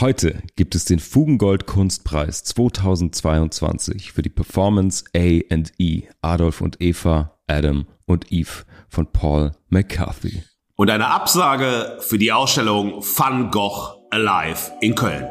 Heute gibt es den Fugengold Kunstpreis 2022 für die Performance A&E Adolf und Eva, Adam und Eve von Paul McCarthy. Und eine Absage für die Ausstellung Van Gogh Alive in Köln.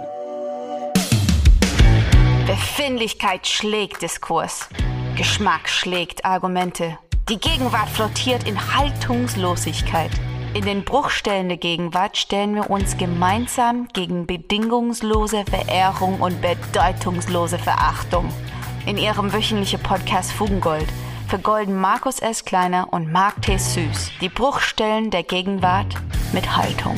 Befindlichkeit schlägt Diskurs. Geschmack schlägt Argumente. Die Gegenwart flottiert in Haltungslosigkeit. In den Bruchstellen der Gegenwart stellen wir uns gemeinsam gegen bedingungslose Verehrung und bedeutungslose Verachtung. In ihrem wöchentlichen Podcast Fugengold vergolden Markus S. Kleiner und Mark T. Süß die Bruchstellen der Gegenwart mit Haltung.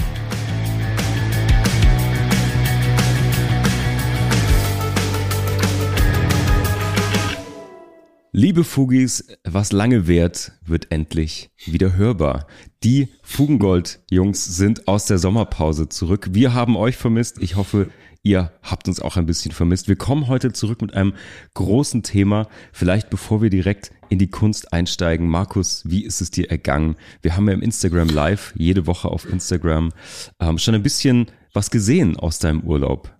Liebe Fugis, was lange währt, wird endlich wieder hörbar. Die Fugengold-Jungs sind aus der Sommerpause zurück. Wir haben euch vermisst. Ich hoffe, ihr habt uns auch ein bisschen vermisst. Wir kommen heute zurück mit einem großen Thema. Vielleicht bevor wir direkt in die Kunst einsteigen. Markus, wie ist es dir ergangen? Wir haben ja im Instagram Live, jede Woche auf Instagram, ähm, schon ein bisschen was gesehen aus deinem Urlaub.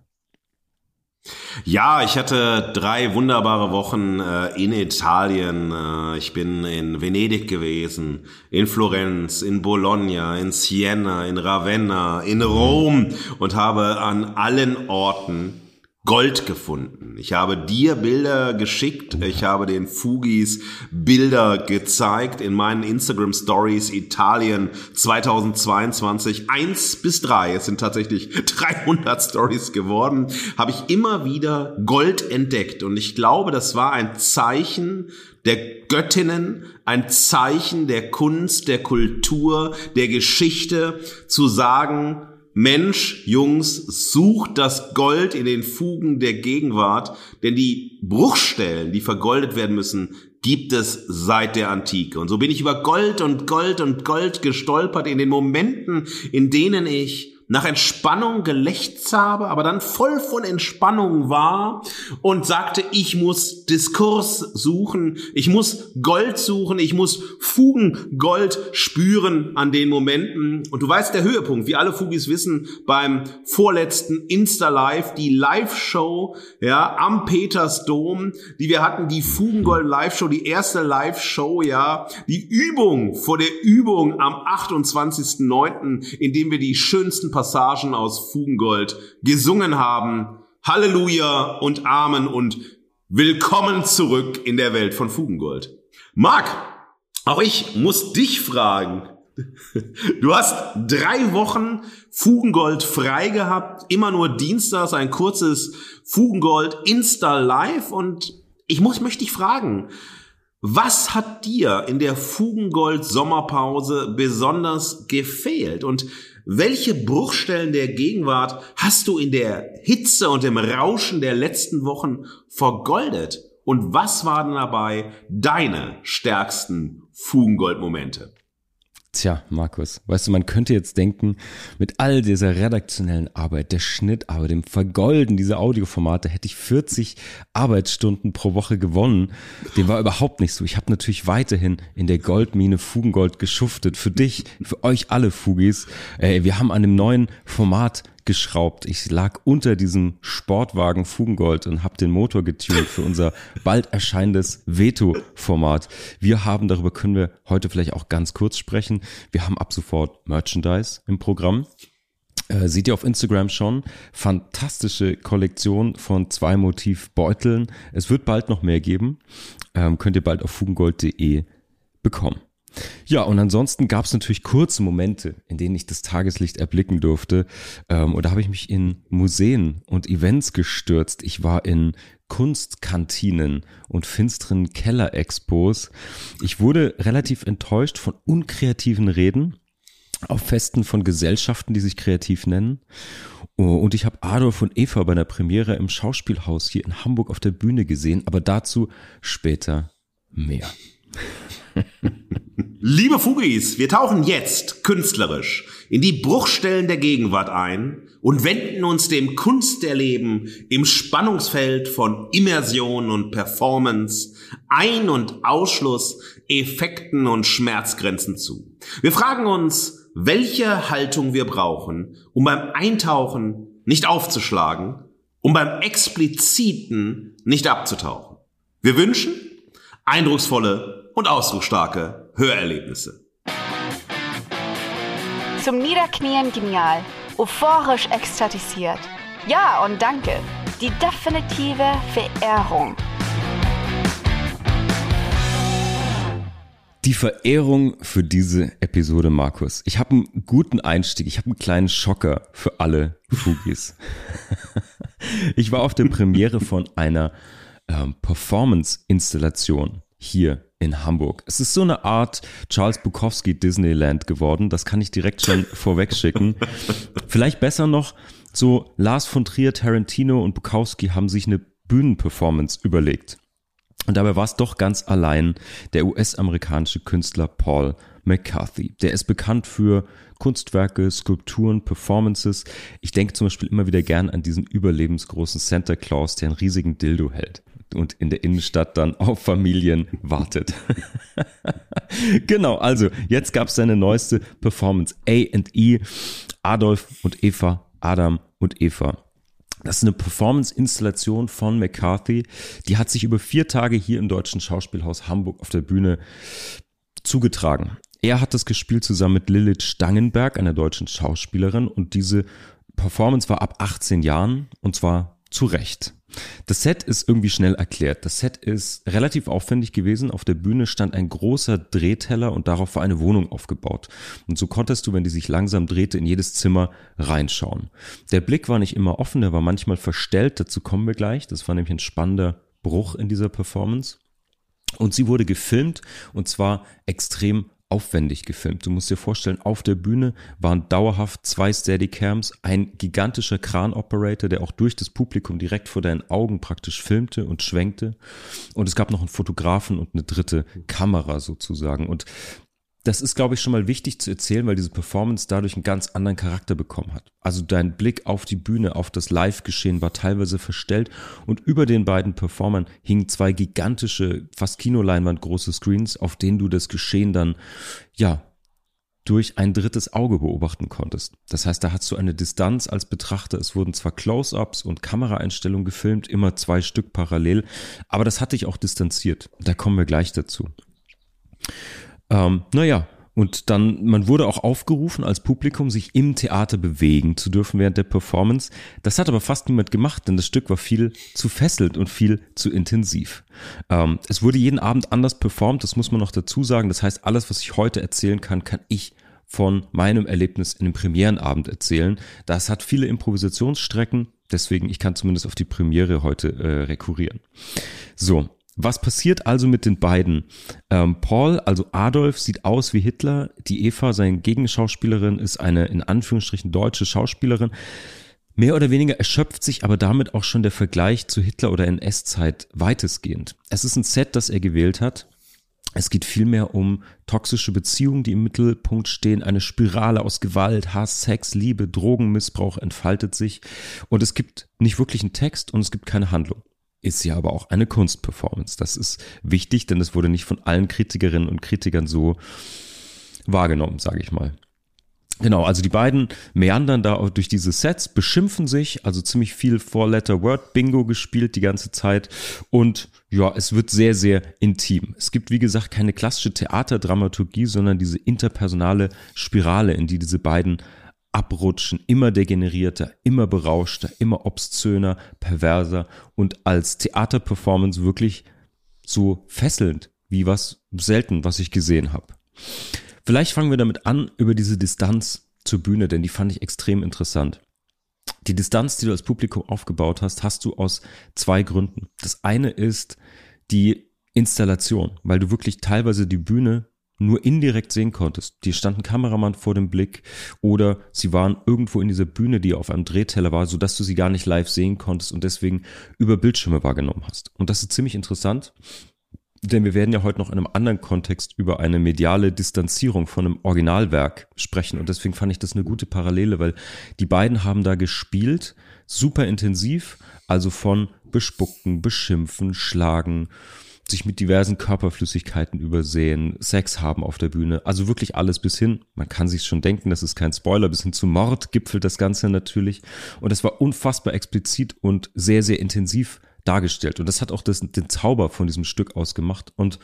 Ja, ich hatte drei wunderbare Wochen äh, in Italien. Äh, ich bin in Venedig gewesen, in Florenz, in Bologna, in Siena, in Ravenna, in Rom und habe an allen Orten Gold gefunden. Ich habe dir Bilder geschickt, ich habe den Fugis Bilder gezeigt in meinen Instagram Stories Italien 2022 eins bis drei. Es sind tatsächlich 300 Stories geworden. Habe ich immer wieder Gold entdeckt und ich glaube, das war ein Zeichen der Göttinnen, ein Zeichen der Kunst, der Kultur, der Geschichte zu sagen, Mensch, Jungs, sucht das Gold in den Fugen der Gegenwart, denn die Bruchstellen, die vergoldet werden müssen, gibt es seit der Antike. Und so bin ich über Gold und Gold und Gold gestolpert in den Momenten, in denen ich nach Entspannung gelächzt habe, aber dann voll von Entspannung war und sagte, ich muss Diskurs suchen, ich muss Gold suchen, ich muss Fugengold spüren an den Momenten. Und du weißt, der Höhepunkt, wie alle Fugis wissen, beim vorletzten Insta-Live, die Live-Show, ja, am Petersdom, die wir hatten, die Fugengold Live-Show, die erste Live-Show, ja, die Übung vor der Übung am 28.09., in dem wir die schönsten Passagen aus Fugengold gesungen haben. Halleluja und Amen und willkommen zurück in der Welt von Fugengold. Marc, auch ich muss dich fragen. Du hast drei Wochen Fugengold frei gehabt, immer nur dienstags ein kurzes Fugengold Insta Live und ich muss, möchte dich fragen, was hat dir in der Fugengold Sommerpause besonders gefehlt und welche Bruchstellen der Gegenwart hast du in der Hitze und im Rauschen der letzten Wochen vergoldet? Und was waren dabei deine stärksten Fugengoldmomente? Tja, Markus, weißt du, man könnte jetzt denken, mit all dieser redaktionellen Arbeit, der Schnittarbeit, dem Vergolden dieser Audioformate hätte ich 40 Arbeitsstunden pro Woche gewonnen. Dem war überhaupt nicht so. Ich habe natürlich weiterhin in der Goldmine Fugengold geschuftet. Für dich, für euch alle Fugis. Äh, wir haben an dem neuen Format geschraubt. Ich lag unter diesem Sportwagen Fugengold und habe den Motor getunt für unser bald erscheinendes Veto-Format. Wir haben, darüber können wir heute vielleicht auch ganz kurz sprechen, wir haben ab sofort Merchandise im Programm. Äh, seht ihr auf Instagram schon. Fantastische Kollektion von zwei Motivbeuteln. Es wird bald noch mehr geben. Ähm, könnt ihr bald auf fugengold.de bekommen. Ja, und ansonsten gab es natürlich kurze Momente, in denen ich das Tageslicht erblicken durfte. Ähm, und da habe ich mich in Museen und Events gestürzt. Ich war in Kunstkantinen und finsteren Kellerexpos. Ich wurde relativ enttäuscht von unkreativen Reden auf Festen von Gesellschaften, die sich kreativ nennen. Oh, und ich habe Adolf und Eva bei einer Premiere im Schauspielhaus hier in Hamburg auf der Bühne gesehen, aber dazu später mehr. Liebe Fugis, wir tauchen jetzt künstlerisch in die Bruchstellen der Gegenwart ein und wenden uns dem Kunsterleben im Spannungsfeld von Immersion und Performance, Ein- und Ausschluss, Effekten und Schmerzgrenzen zu. Wir fragen uns, welche Haltung wir brauchen, um beim Eintauchen nicht aufzuschlagen, um beim Expliziten nicht abzutauchen. Wir wünschen eindrucksvolle und ausdrucksstarke Hörerlebnisse. Zum Niederknien genial, euphorisch ekstatisiert. Ja und danke. Die definitive Verehrung. Die Verehrung für diese Episode, Markus. Ich habe einen guten Einstieg, ich habe einen kleinen Schocker für alle Fugis. ich war auf der Premiere von einer ähm, Performance-Installation hier in Hamburg. Es ist so eine Art Charles Bukowski Disneyland geworden, das kann ich direkt schon vorweg schicken. Vielleicht besser noch, so Lars von Trier, Tarantino und Bukowski haben sich eine Bühnenperformance überlegt. Und dabei war es doch ganz allein der US-amerikanische Künstler Paul McCarthy. Der ist bekannt für Kunstwerke, Skulpturen, Performances. Ich denke zum Beispiel immer wieder gern an diesen überlebensgroßen Santa Claus, der einen riesigen Dildo hält und in der Innenstadt dann auf Familien wartet. genau, also jetzt gab es seine neueste Performance A&E, Adolf und Eva, Adam und Eva. Das ist eine Performance-Installation von McCarthy. Die hat sich über vier Tage hier im Deutschen Schauspielhaus Hamburg auf der Bühne zugetragen. Er hat das gespielt zusammen mit Lilith Stangenberg, einer deutschen Schauspielerin. Und diese Performance war ab 18 Jahren und zwar zu Recht. Das Set ist irgendwie schnell erklärt. Das Set ist relativ aufwendig gewesen. Auf der Bühne stand ein großer Drehteller und darauf war eine Wohnung aufgebaut. Und so konntest du, wenn die sich langsam drehte, in jedes Zimmer reinschauen. Der Blick war nicht immer offen, der war manchmal verstellt. Dazu kommen wir gleich. Das war nämlich ein spannender Bruch in dieser Performance. Und sie wurde gefilmt und zwar extrem aufwendig gefilmt. Du musst dir vorstellen, auf der Bühne waren dauerhaft zwei Steadycams, ein gigantischer Kran-Operator, der auch durch das Publikum direkt vor deinen Augen praktisch filmte und schwenkte. Und es gab noch einen Fotografen und eine dritte Kamera sozusagen. Und das ist, glaube ich, schon mal wichtig zu erzählen, weil diese Performance dadurch einen ganz anderen Charakter bekommen hat. Also dein Blick auf die Bühne, auf das Live-Geschehen war teilweise verstellt und über den beiden Performern hingen zwei gigantische, fast Kinoleinwand große Screens, auf denen du das Geschehen dann, ja, durch ein drittes Auge beobachten konntest. Das heißt, da hast du eine Distanz als Betrachter. Es wurden zwar Close-ups und Kameraeinstellungen gefilmt, immer zwei Stück parallel, aber das hat dich auch distanziert. Da kommen wir gleich dazu. Ähm, naja, und dann, man wurde auch aufgerufen, als Publikum sich im Theater bewegen zu dürfen während der Performance. Das hat aber fast niemand gemacht, denn das Stück war viel zu fesselt und viel zu intensiv. Ähm, es wurde jeden Abend anders performt, das muss man noch dazu sagen. Das heißt, alles, was ich heute erzählen kann, kann ich von meinem Erlebnis in dem Premierenabend erzählen. Das hat viele Improvisationsstrecken, deswegen ich kann zumindest auf die Premiere heute äh, rekurrieren. So, was passiert also mit den beiden? Ähm, Paul, also Adolf, sieht aus wie Hitler. Die Eva, seine Gegenschauspielerin, ist eine in Anführungsstrichen deutsche Schauspielerin. Mehr oder weniger erschöpft sich aber damit auch schon der Vergleich zu Hitler oder NS-Zeit weitestgehend. Es ist ein Set, das er gewählt hat. Es geht vielmehr um toxische Beziehungen, die im Mittelpunkt stehen. Eine Spirale aus Gewalt, Hass, Sex, Liebe, Drogenmissbrauch entfaltet sich. Und es gibt nicht wirklich einen Text und es gibt keine Handlung ist ja aber auch eine Kunstperformance. Das ist wichtig, denn es wurde nicht von allen Kritikerinnen und Kritikern so wahrgenommen, sage ich mal. Genau, also die beiden meandern da durch diese Sets, beschimpfen sich, also ziemlich viel Four-Letter-Word-Bingo gespielt die ganze Zeit und ja, es wird sehr, sehr intim. Es gibt, wie gesagt, keine klassische Theaterdramaturgie, sondern diese interpersonale Spirale, in die diese beiden abrutschen, immer degenerierter, immer berauschter, immer obszöner, perverser und als Theaterperformance wirklich so fesselnd wie was selten, was ich gesehen habe. Vielleicht fangen wir damit an über diese Distanz zur Bühne, denn die fand ich extrem interessant. Die Distanz, die du als Publikum aufgebaut hast, hast du aus zwei Gründen. Das eine ist die Installation, weil du wirklich teilweise die Bühne nur indirekt sehen konntest. Die stand ein Kameramann vor dem Blick oder sie waren irgendwo in dieser Bühne, die auf einem Drehteller war, sodass du sie gar nicht live sehen konntest und deswegen über Bildschirme wahrgenommen hast. Und das ist ziemlich interessant, denn wir werden ja heute noch in einem anderen Kontext über eine mediale Distanzierung von einem Originalwerk sprechen und deswegen fand ich das eine gute Parallele, weil die beiden haben da gespielt, super intensiv, also von bespucken, beschimpfen, schlagen, sich mit diversen Körperflüssigkeiten übersehen, Sex haben auf der Bühne, also wirklich alles bis hin, man kann sich schon denken, das ist kein Spoiler, bis hin zu Mord gipfelt das Ganze natürlich. Und das war unfassbar explizit und sehr, sehr intensiv dargestellt. Und das hat auch das, den Zauber von diesem Stück ausgemacht. Und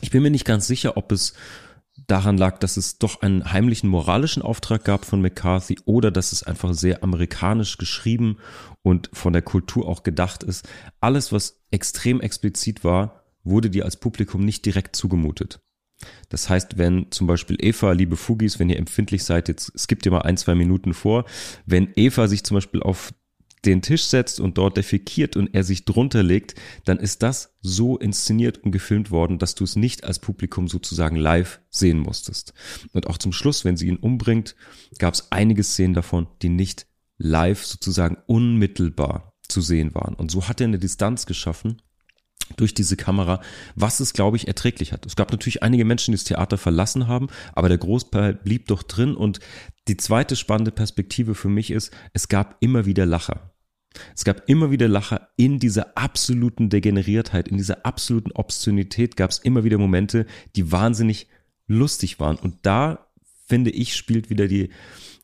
ich bin mir nicht ganz sicher, ob es daran lag, dass es doch einen heimlichen moralischen Auftrag gab von McCarthy oder dass es einfach sehr amerikanisch geschrieben und von der Kultur auch gedacht ist. Alles, was extrem explizit war, wurde dir als Publikum nicht direkt zugemutet. Das heißt, wenn zum Beispiel Eva, liebe Fugis, wenn ihr empfindlich seid, jetzt skippt ihr mal ein, zwei Minuten vor, wenn Eva sich zum Beispiel auf den Tisch setzt und dort defekiert und er sich drunter legt, dann ist das so inszeniert und gefilmt worden, dass du es nicht als Publikum sozusagen live sehen musstest. Und auch zum Schluss, wenn sie ihn umbringt, gab es einige Szenen davon, die nicht live sozusagen unmittelbar zu sehen waren. Und so hat er eine Distanz geschaffen durch diese Kamera, was es, glaube ich, erträglich hat. Es gab natürlich einige Menschen, die das Theater verlassen haben, aber der Großteil blieb doch drin. Und die zweite spannende Perspektive für mich ist, es gab immer wieder Lacher. Es gab immer wieder Lacher in dieser absoluten Degeneriertheit, in dieser absoluten Obszönität gab es immer wieder Momente, die wahnsinnig lustig waren. Und da, finde ich, spielt wieder die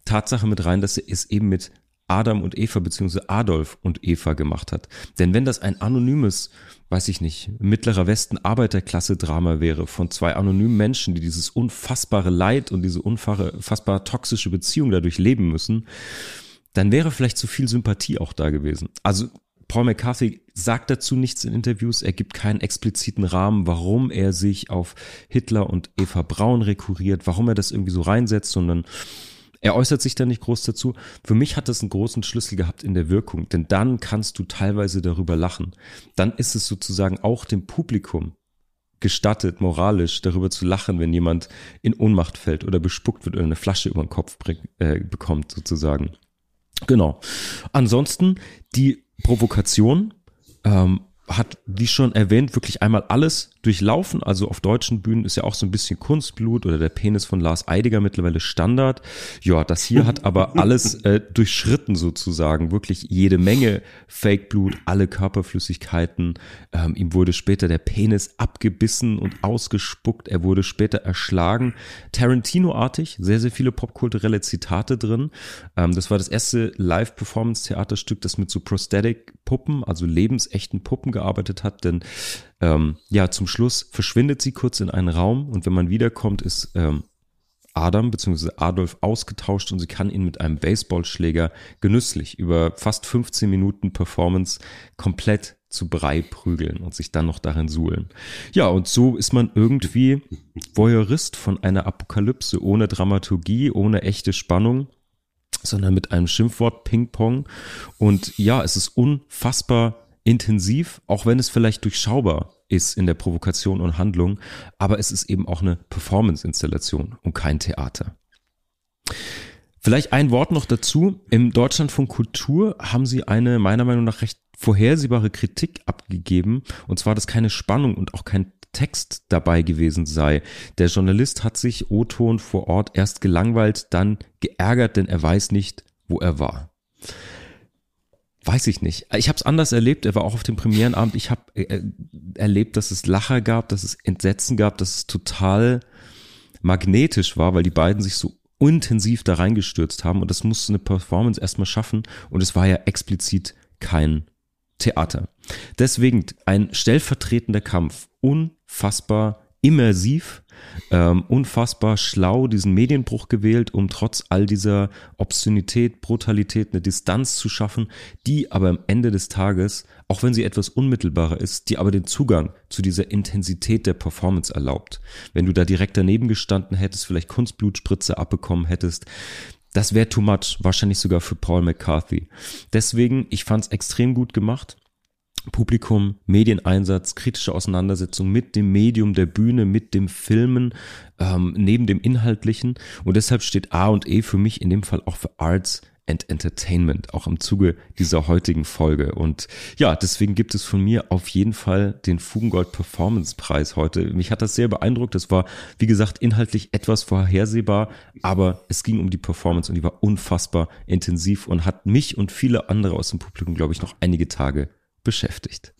Tatsache mit rein, dass er es eben mit Adam und Eva beziehungsweise Adolf und Eva gemacht hat. Denn wenn das ein anonymes, weiß ich nicht, mittlerer Westen Arbeiterklasse-Drama wäre von zwei anonymen Menschen, die dieses unfassbare Leid und diese unfassbar toxische Beziehung dadurch leben müssen, dann wäre vielleicht zu viel Sympathie auch da gewesen. Also Paul McCarthy sagt dazu nichts in Interviews, er gibt keinen expliziten Rahmen, warum er sich auf Hitler und Eva Braun rekurriert, warum er das irgendwie so reinsetzt, sondern er äußert sich da nicht groß dazu. Für mich hat das einen großen Schlüssel gehabt in der Wirkung, denn dann kannst du teilweise darüber lachen. Dann ist es sozusagen auch dem Publikum gestattet, moralisch darüber zu lachen, wenn jemand in Ohnmacht fällt oder bespuckt wird oder eine Flasche über den Kopf bring, äh, bekommt, sozusagen. Genau. Ansonsten die Provokation ähm, hat, wie schon erwähnt, wirklich einmal alles durchlaufen. Also auf deutschen Bühnen ist ja auch so ein bisschen Kunstblut oder der Penis von Lars Eidiger mittlerweile Standard. Ja, das hier hat aber alles äh, durchschritten sozusagen. Wirklich jede Menge Fake-Blut, alle Körperflüssigkeiten. Ähm, ihm wurde später der Penis abgebissen und ausgespuckt. Er wurde später erschlagen. Tarantino-artig, sehr, sehr viele popkulturelle Zitate drin. Ähm, das war das erste Live-Performance-Theaterstück, das mit so Prosthetic-Puppen, also lebensechten Puppen gearbeitet hat, denn ähm, ja, zum Schluss verschwindet sie kurz in einen Raum und wenn man wiederkommt, ist ähm, Adam bzw. Adolf ausgetauscht und sie kann ihn mit einem Baseballschläger genüsslich über fast 15 Minuten Performance komplett zu Brei prügeln und sich dann noch darin suhlen. Ja, und so ist man irgendwie Voyeurist von einer Apokalypse ohne Dramaturgie, ohne echte Spannung, sondern mit einem Schimpfwort Ping-Pong. Und ja, es ist unfassbar intensiv, auch wenn es vielleicht durchschaubar ist in der Provokation und Handlung, aber es ist eben auch eine Performance-Installation und kein Theater. Vielleicht ein Wort noch dazu. Im Deutschlandfunk Kultur haben sie eine meiner Meinung nach recht vorhersehbare Kritik abgegeben, und zwar, dass keine Spannung und auch kein Text dabei gewesen sei. Der Journalist hat sich O-Ton vor Ort erst gelangweilt, dann geärgert, denn er weiß nicht, wo er war. Weiß ich nicht. Ich habe es anders erlebt. Er war auch auf dem Premierenabend. Ich habe äh, erlebt, dass es Lacher gab, dass es Entsetzen gab, dass es total magnetisch war, weil die beiden sich so intensiv da reingestürzt haben. Und das musste eine Performance erstmal schaffen. Und es war ja explizit kein Theater. Deswegen ein stellvertretender Kampf. Unfassbar immersiv ähm, unfassbar schlau diesen Medienbruch gewählt, um trotz all dieser Obszönität, Brutalität eine Distanz zu schaffen, die aber am Ende des Tages, auch wenn sie etwas unmittelbarer ist, die aber den Zugang zu dieser Intensität der Performance erlaubt. Wenn du da direkt daneben gestanden hättest, vielleicht Kunstblutspritze abbekommen hättest, das wäre too much, wahrscheinlich sogar für Paul McCarthy. Deswegen, ich fand es extrem gut gemacht. Publikum, Medieneinsatz, kritische Auseinandersetzung mit dem Medium der Bühne, mit dem Filmen, ähm, neben dem Inhaltlichen. Und deshalb steht A und E für mich in dem Fall auch für Arts and Entertainment, auch im Zuge dieser heutigen Folge. Und ja, deswegen gibt es von mir auf jeden Fall den Fugengold Performance Preis heute. Mich hat das sehr beeindruckt. Das war, wie gesagt, inhaltlich etwas vorhersehbar, aber es ging um die Performance und die war unfassbar intensiv und hat mich und viele andere aus dem Publikum, glaube ich, noch einige Tage beschäftigt.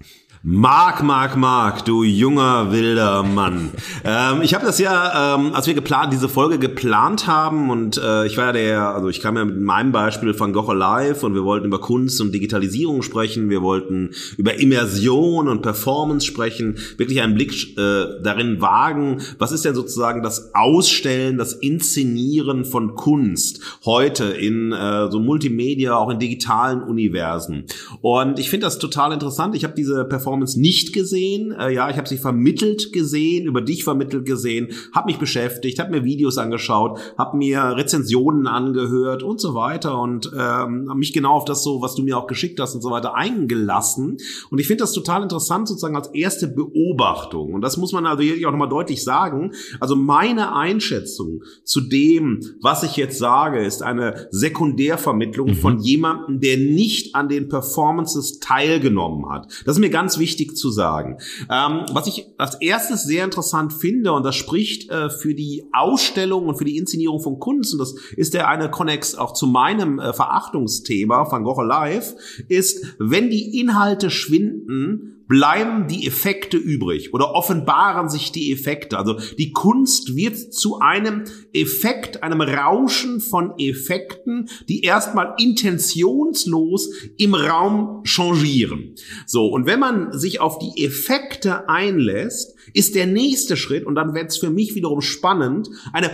Mark, Mark, Mark, du junger wilder Mann. ähm, ich habe das ja, ähm, als wir geplant, diese Folge geplant haben und äh, ich war ja der, also ich kam ja mit meinem Beispiel von Gogh Live und wir wollten über Kunst und Digitalisierung sprechen, wir wollten über Immersion und Performance sprechen, wirklich einen Blick äh, darin wagen, was ist denn sozusagen das Ausstellen, das Inszenieren von Kunst heute in äh, so Multimedia, auch in digitalen Universen. Und ich finde das total interessant. Ich habe diese Performance Performance nicht gesehen. Äh, ja, ich habe sie vermittelt gesehen, über dich vermittelt gesehen, habe mich beschäftigt, habe mir Videos angeschaut, habe mir Rezensionen angehört und so weiter und ähm, mich genau auf das so, was du mir auch geschickt hast und so weiter eingelassen. Und ich finde das total interessant sozusagen als erste Beobachtung. Und das muss man also hier auch nochmal deutlich sagen. Also meine Einschätzung zu dem, was ich jetzt sage, ist eine Sekundärvermittlung mhm. von jemandem, der nicht an den Performances teilgenommen hat. Das ist mir ganz wichtig zu sagen. Ähm, was ich als erstes sehr interessant finde, und das spricht äh, für die Ausstellung und für die Inszenierung von Kunst, und das ist der eine Konnex auch zu meinem äh, Verachtungsthema Van Gogh Live, ist, wenn die Inhalte schwinden, bleiben die Effekte übrig oder offenbaren sich die Effekte. Also die Kunst wird zu einem Effekt, einem Rauschen von Effekten, die erstmal intentionslos im Raum changieren. So, und wenn man sich auf die Effekte einlässt, ist der nächste Schritt, und dann wird es für mich wiederum spannend, eine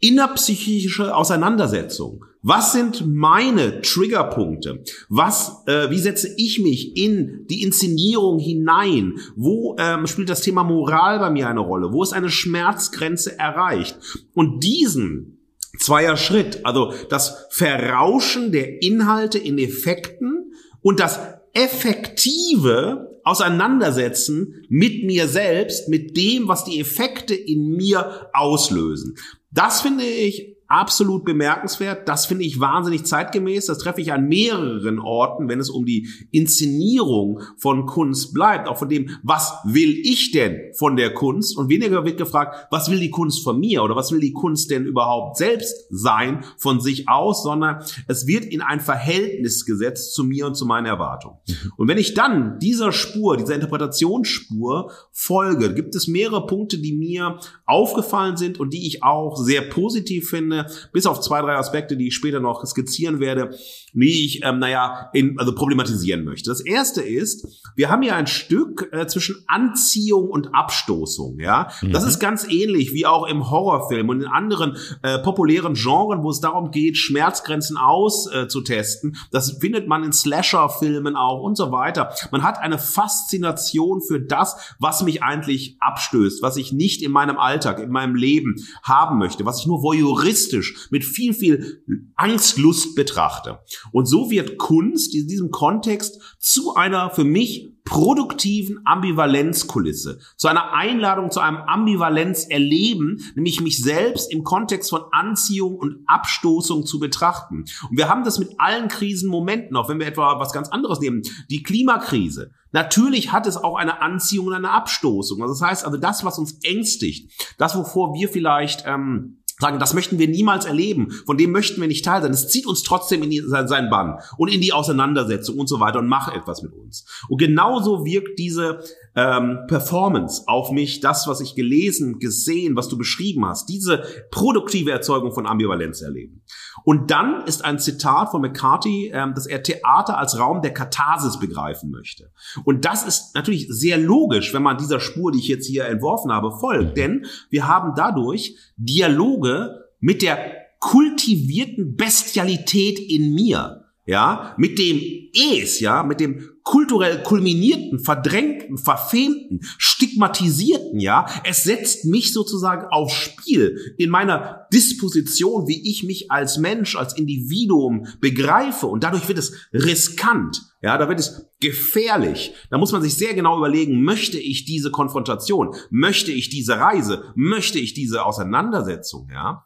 innerpsychische Auseinandersetzung. Was sind meine Triggerpunkte? Was, äh, wie setze ich mich in die Inszenierung hinein? Wo ähm, spielt das Thema Moral bei mir eine Rolle? Wo ist eine Schmerzgrenze erreicht? Und diesen zweier Schritt, also das Verrauschen der Inhalte in Effekten und das effektive Auseinandersetzen mit mir selbst, mit dem, was die Effekte in mir auslösen. Das finde ich absolut bemerkenswert. Das finde ich wahnsinnig zeitgemäß. Das treffe ich an mehreren Orten, wenn es um die Inszenierung von Kunst bleibt. Auch von dem, was will ich denn von der Kunst? Und weniger wird gefragt, was will die Kunst von mir oder was will die Kunst denn überhaupt selbst sein von sich aus, sondern es wird in ein Verhältnis gesetzt zu mir und zu meinen Erwartungen. Und wenn ich dann dieser Spur, dieser Interpretationsspur folge, gibt es mehrere Punkte, die mir aufgefallen sind und die ich auch sehr positiv finde bis auf zwei, drei Aspekte, die ich später noch skizzieren werde, die ich, ähm, naja, in, also problematisieren möchte. Das erste ist, wir haben hier ein Stück äh, zwischen Anziehung und Abstoßung, ja. Mhm. Das ist ganz ähnlich wie auch im Horrorfilm und in anderen äh, populären Genren, wo es darum geht, Schmerzgrenzen auszutesten. Äh, das findet man in Slasher-Filmen auch und so weiter. Man hat eine Faszination für das, was mich eigentlich abstößt, was ich nicht in meinem Alltag, in meinem Leben haben möchte, was ich nur voyeurist realistisch, mit viel, viel Angstlust betrachte. Und so wird Kunst in diesem Kontext zu einer für mich produktiven Ambivalenzkulisse, zu einer Einladung zu einem Ambivalenzerleben, nämlich mich selbst im Kontext von Anziehung und Abstoßung zu betrachten. Und wir haben das mit allen Krisenmomenten, auch wenn wir etwa was ganz anderes nehmen, die Klimakrise. Natürlich hat es auch eine Anziehung und eine Abstoßung. Also das heißt also das, was uns ängstigt, das, wovor wir vielleicht ähm, sagen, das möchten wir niemals erleben, von dem möchten wir nicht teil sein. Es zieht uns trotzdem in die, seinen Bann und in die Auseinandersetzung und so weiter und macht etwas mit uns. Und genauso wirkt diese ähm, Performance auf mich, das, was ich gelesen, gesehen, was du beschrieben hast, diese produktive Erzeugung von Ambivalenz erleben. Und dann ist ein Zitat von McCarthy, ähm, dass er Theater als Raum der Katharsis begreifen möchte. Und das ist natürlich sehr logisch, wenn man dieser Spur, die ich jetzt hier entworfen habe, folgt. Denn wir haben dadurch Dialoge mit der kultivierten Bestialität in mir ja, mit dem Es, ja, mit dem kulturell kulminierten, verdrängten, verfemten, stigmatisierten, ja, es setzt mich sozusagen aufs Spiel in meiner Disposition, wie ich mich als Mensch, als Individuum begreife und dadurch wird es riskant, ja, da wird es gefährlich. Da muss man sich sehr genau überlegen, möchte ich diese Konfrontation, möchte ich diese Reise, möchte ich diese Auseinandersetzung, ja?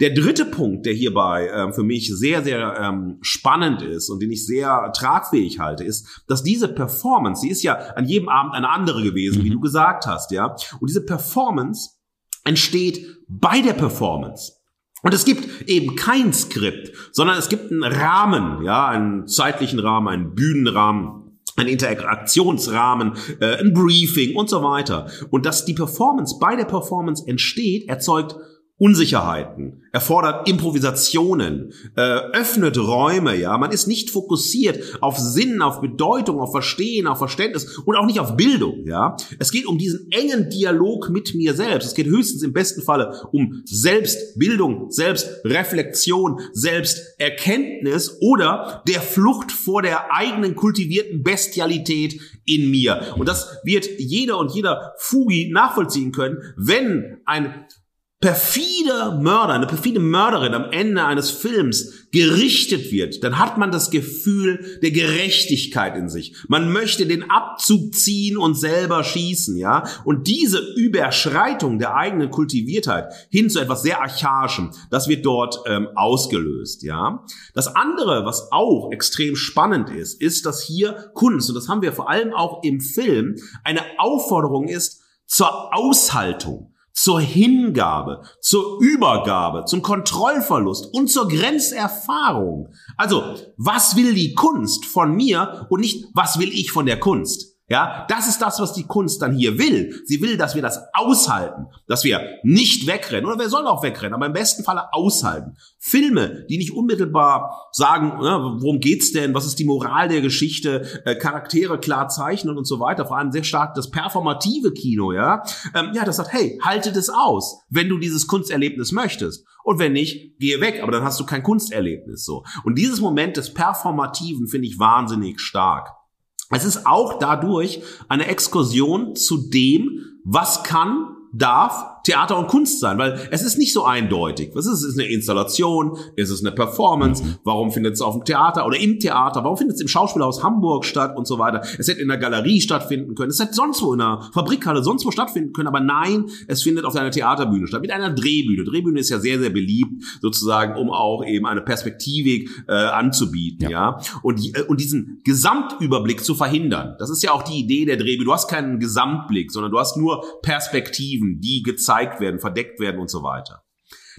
Der dritte Punkt, der hierbei ähm, für mich sehr, sehr ähm, spannend ist und den ich sehr tragfähig halte, ist, dass diese Performance, die ist ja an jedem Abend eine andere gewesen, mhm. wie du gesagt hast, ja. Und diese Performance entsteht bei der Performance. Und es gibt eben kein Skript, sondern es gibt einen Rahmen, ja, einen zeitlichen Rahmen, einen Bühnenrahmen, ein Interaktionsrahmen, äh, ein Briefing und so weiter. Und dass die Performance bei der Performance entsteht, erzeugt Unsicherheiten, erfordert Improvisationen, äh, öffnet Räume, ja. Man ist nicht fokussiert auf Sinn, auf Bedeutung, auf Verstehen, auf Verständnis und auch nicht auf Bildung, ja. Es geht um diesen engen Dialog mit mir selbst. Es geht höchstens im besten Falle um Selbstbildung, Selbstreflexion, Selbsterkenntnis oder der Flucht vor der eigenen kultivierten Bestialität in mir. Und das wird jeder und jeder Fugi nachvollziehen können, wenn ein perfide Mörder, eine perfide Mörderin am Ende eines Films gerichtet wird, dann hat man das Gefühl der Gerechtigkeit in sich. Man möchte den Abzug ziehen und selber schießen, ja? Und diese Überschreitung der eigenen Kultiviertheit hin zu etwas sehr archaischem, das wird dort ähm, ausgelöst, ja? Das andere, was auch extrem spannend ist, ist, dass hier Kunst, und das haben wir vor allem auch im Film, eine Aufforderung ist zur Aushaltung zur Hingabe, zur Übergabe, zum Kontrollverlust und zur Grenzerfahrung. Also, was will die Kunst von mir und nicht, was will ich von der Kunst? Ja, das ist das, was die Kunst dann hier will. Sie will, dass wir das aushalten, dass wir nicht wegrennen. Oder wir sollen auch wegrennen, aber im besten Falle aushalten. Filme, die nicht unmittelbar sagen, ne, worum geht's denn, was ist die Moral der Geschichte, äh, Charaktere klar zeichnen und so weiter. Vor allem sehr stark das performative Kino, ja. Ähm, ja, das sagt, hey, halte das aus, wenn du dieses Kunsterlebnis möchtest. Und wenn nicht, gehe weg, aber dann hast du kein Kunsterlebnis, so. Und dieses Moment des Performativen finde ich wahnsinnig stark. Es ist auch dadurch eine Exkursion zu dem, was kann, darf Theater und Kunst sein, weil es ist nicht so eindeutig. Was ist es? Ist eine Installation? Ist es eine Performance? Mhm. Warum findet es auf dem Theater oder im Theater? Warum findet es im Schauspielhaus Hamburg statt und so weiter? Es hätte in der Galerie stattfinden können. Es hätte sonst wo in einer Fabrikhalle sonst wo stattfinden können, aber nein, es findet auf einer Theaterbühne statt mit einer Drehbühne. Drehbühne ist ja sehr sehr beliebt sozusagen, um auch eben eine Perspektivik äh, anzubieten, ja. ja? Und äh, und diesen Gesamtüberblick zu verhindern. Das ist ja auch die Idee der Drehbühne. Du hast keinen Gesamtblick, sondern du hast nur Perspektiven, die gezeigt gezeigt werden, verdeckt werden und so weiter.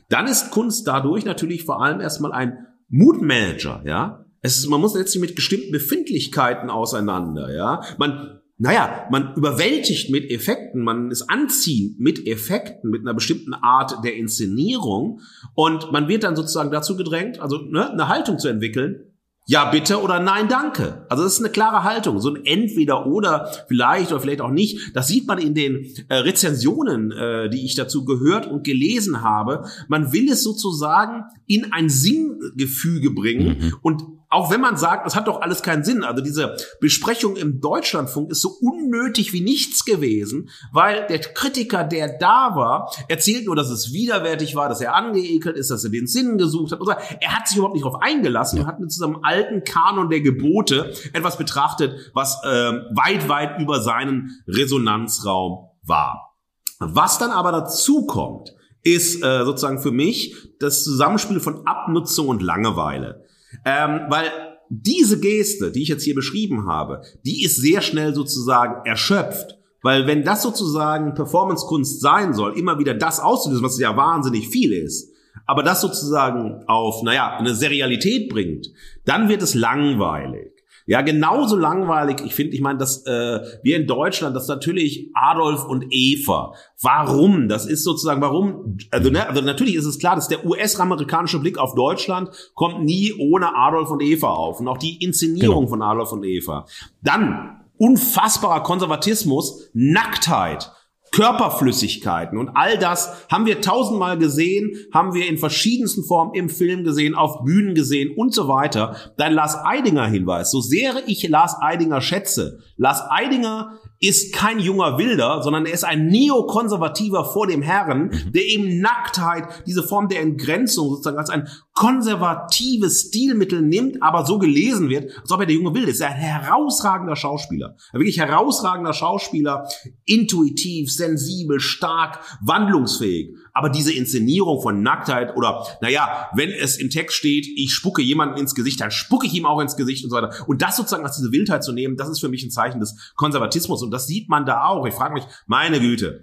Dann ist Kunst dadurch natürlich vor allem erstmal ein Moodmanager, ja. Es ist, man muss letztlich mit bestimmten Befindlichkeiten auseinander, ja. Man, naja, man überwältigt mit Effekten, man ist anziehend mit Effekten, mit einer bestimmten Art der Inszenierung und man wird dann sozusagen dazu gedrängt, also ne, eine Haltung zu entwickeln, ja bitte oder nein danke. Also das ist eine klare Haltung, so ein entweder oder vielleicht oder vielleicht auch nicht. Das sieht man in den äh, Rezensionen, äh, die ich dazu gehört und gelesen habe. Man will es sozusagen in ein Singgefüge bringen mhm. und auch wenn man sagt, das hat doch alles keinen Sinn. Also diese Besprechung im Deutschlandfunk ist so unnötig wie nichts gewesen, weil der Kritiker, der da war, erzählt nur, dass es widerwärtig war, dass er angeekelt ist, dass er den Sinn gesucht hat. Er hat sich überhaupt nicht darauf eingelassen und hat mit diesem alten Kanon der Gebote etwas betrachtet, was äh, weit, weit über seinen Resonanzraum war. Was dann aber dazu kommt, ist äh, sozusagen für mich das Zusammenspiel von Abnutzung und Langeweile. Ähm, weil diese Geste, die ich jetzt hier beschrieben habe, die ist sehr schnell sozusagen erschöpft. Weil wenn das sozusagen Performancekunst sein soll, immer wieder das auszulösen, was ja wahnsinnig viel ist, aber das sozusagen auf, naja, eine Serialität bringt, dann wird es langweilig. Ja, genauso langweilig. Ich finde, ich meine, dass äh, wir in Deutschland, das natürlich Adolf und Eva. Warum? Das ist sozusagen, warum? Also, ne, also natürlich ist es klar, dass der US-amerikanische Blick auf Deutschland kommt nie ohne Adolf und Eva auf. Und auch die Inszenierung genau. von Adolf und Eva. Dann unfassbarer Konservatismus, Nacktheit. Körperflüssigkeiten und all das haben wir tausendmal gesehen, haben wir in verschiedensten Formen im Film gesehen, auf Bühnen gesehen und so weiter. Dein Lars Eidinger Hinweis, so sehr ich Lars Eidinger schätze, Lars Eidinger ist kein junger Wilder, sondern er ist ein Neokonservativer vor dem Herrn, mhm. der eben Nacktheit, diese Form der Entgrenzung sozusagen als ein konservatives Stilmittel nimmt, aber so gelesen wird, als ob er der junge Wilde ist. Er ist ein herausragender Schauspieler. Ein wirklich herausragender Schauspieler, intuitiv, sensibel, stark, wandlungsfähig. Aber diese Inszenierung von Nacktheit oder, naja, wenn es im Text steht, ich spucke jemanden ins Gesicht, dann spucke ich ihm auch ins Gesicht und so weiter. Und das sozusagen als diese Wildheit zu nehmen, das ist für mich ein Zeichen des Konservatismus. Und das sieht man da auch. Ich frage mich, meine Güte,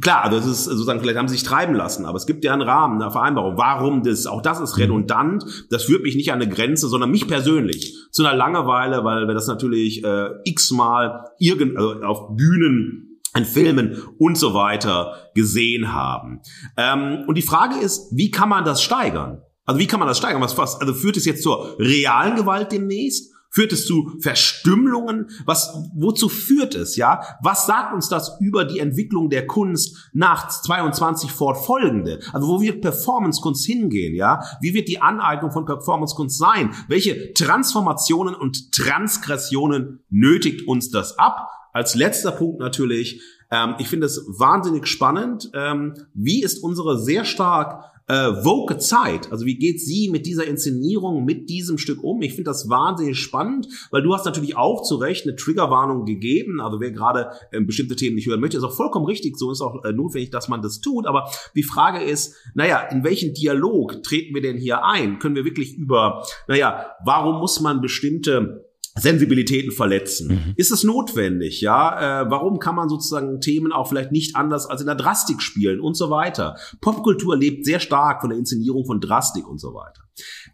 Klar, das ist sozusagen, vielleicht haben sie sich treiben lassen, aber es gibt ja einen Rahmen, eine Vereinbarung. Warum das? Auch das ist redundant. Das führt mich nicht an eine Grenze, sondern mich persönlich zu einer Langeweile, weil wir das natürlich äh, x-mal irgend, also auf Bühnen in Filmen und so weiter gesehen haben. Ähm, und die Frage ist, wie kann man das steigern? Also wie kann man das steigern? Was, was, also führt es jetzt zur realen Gewalt demnächst? Führt es zu Verstümmelungen? Was, wozu führt es, ja? Was sagt uns das über die Entwicklung der Kunst nach 22 fortfolgende? Also wo wird Performancekunst hingehen, ja? Wie wird die Aneignung von Performancekunst sein? Welche Transformationen und Transgressionen nötigt uns das ab? Als letzter Punkt natürlich, ähm, ich finde es wahnsinnig spannend. Ähm, wie ist unsere sehr stark äh, woke Zeit. Also wie geht sie mit dieser Inszenierung, mit diesem Stück um? Ich finde das wahnsinnig spannend, weil du hast natürlich auch zu Recht eine Triggerwarnung gegeben. Also wer gerade äh, bestimmte Themen nicht hören möchte, ist auch vollkommen richtig. So ist auch äh, notwendig, dass man das tut. Aber die Frage ist, naja, in welchen Dialog treten wir denn hier ein? Können wir wirklich über, naja, warum muss man bestimmte Sensibilitäten verletzen. Mhm. Ist es notwendig? Ja, äh, warum kann man sozusagen Themen auch vielleicht nicht anders als in der Drastik spielen und so weiter? Popkultur lebt sehr stark von der Inszenierung von Drastik und so weiter.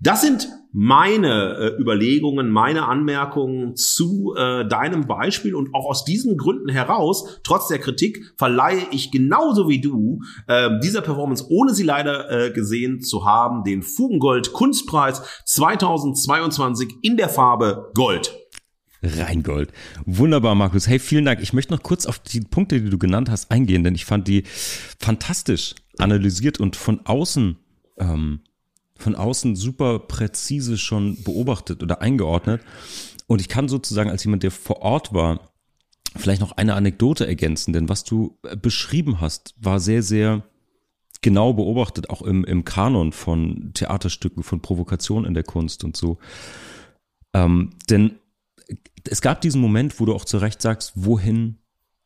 Das sind meine äh, Überlegungen, meine Anmerkungen zu äh, deinem Beispiel und auch aus diesen Gründen heraus, trotz der Kritik, verleihe ich genauso wie du äh, dieser Performance, ohne sie leider äh, gesehen zu haben, den Fugengold Kunstpreis 2022 in der Farbe Gold. Reingold. Wunderbar, Markus. Hey, vielen Dank. Ich möchte noch kurz auf die Punkte, die du genannt hast, eingehen, denn ich fand die fantastisch analysiert und von außen ähm, von außen super präzise schon beobachtet oder eingeordnet. Und ich kann sozusagen als jemand, der vor Ort war, vielleicht noch eine Anekdote ergänzen, denn was du äh, beschrieben hast, war sehr, sehr genau beobachtet, auch im, im Kanon von Theaterstücken, von Provokation in der Kunst und so. Ähm, denn es gab diesen Moment, wo du auch zu Recht sagst, wohin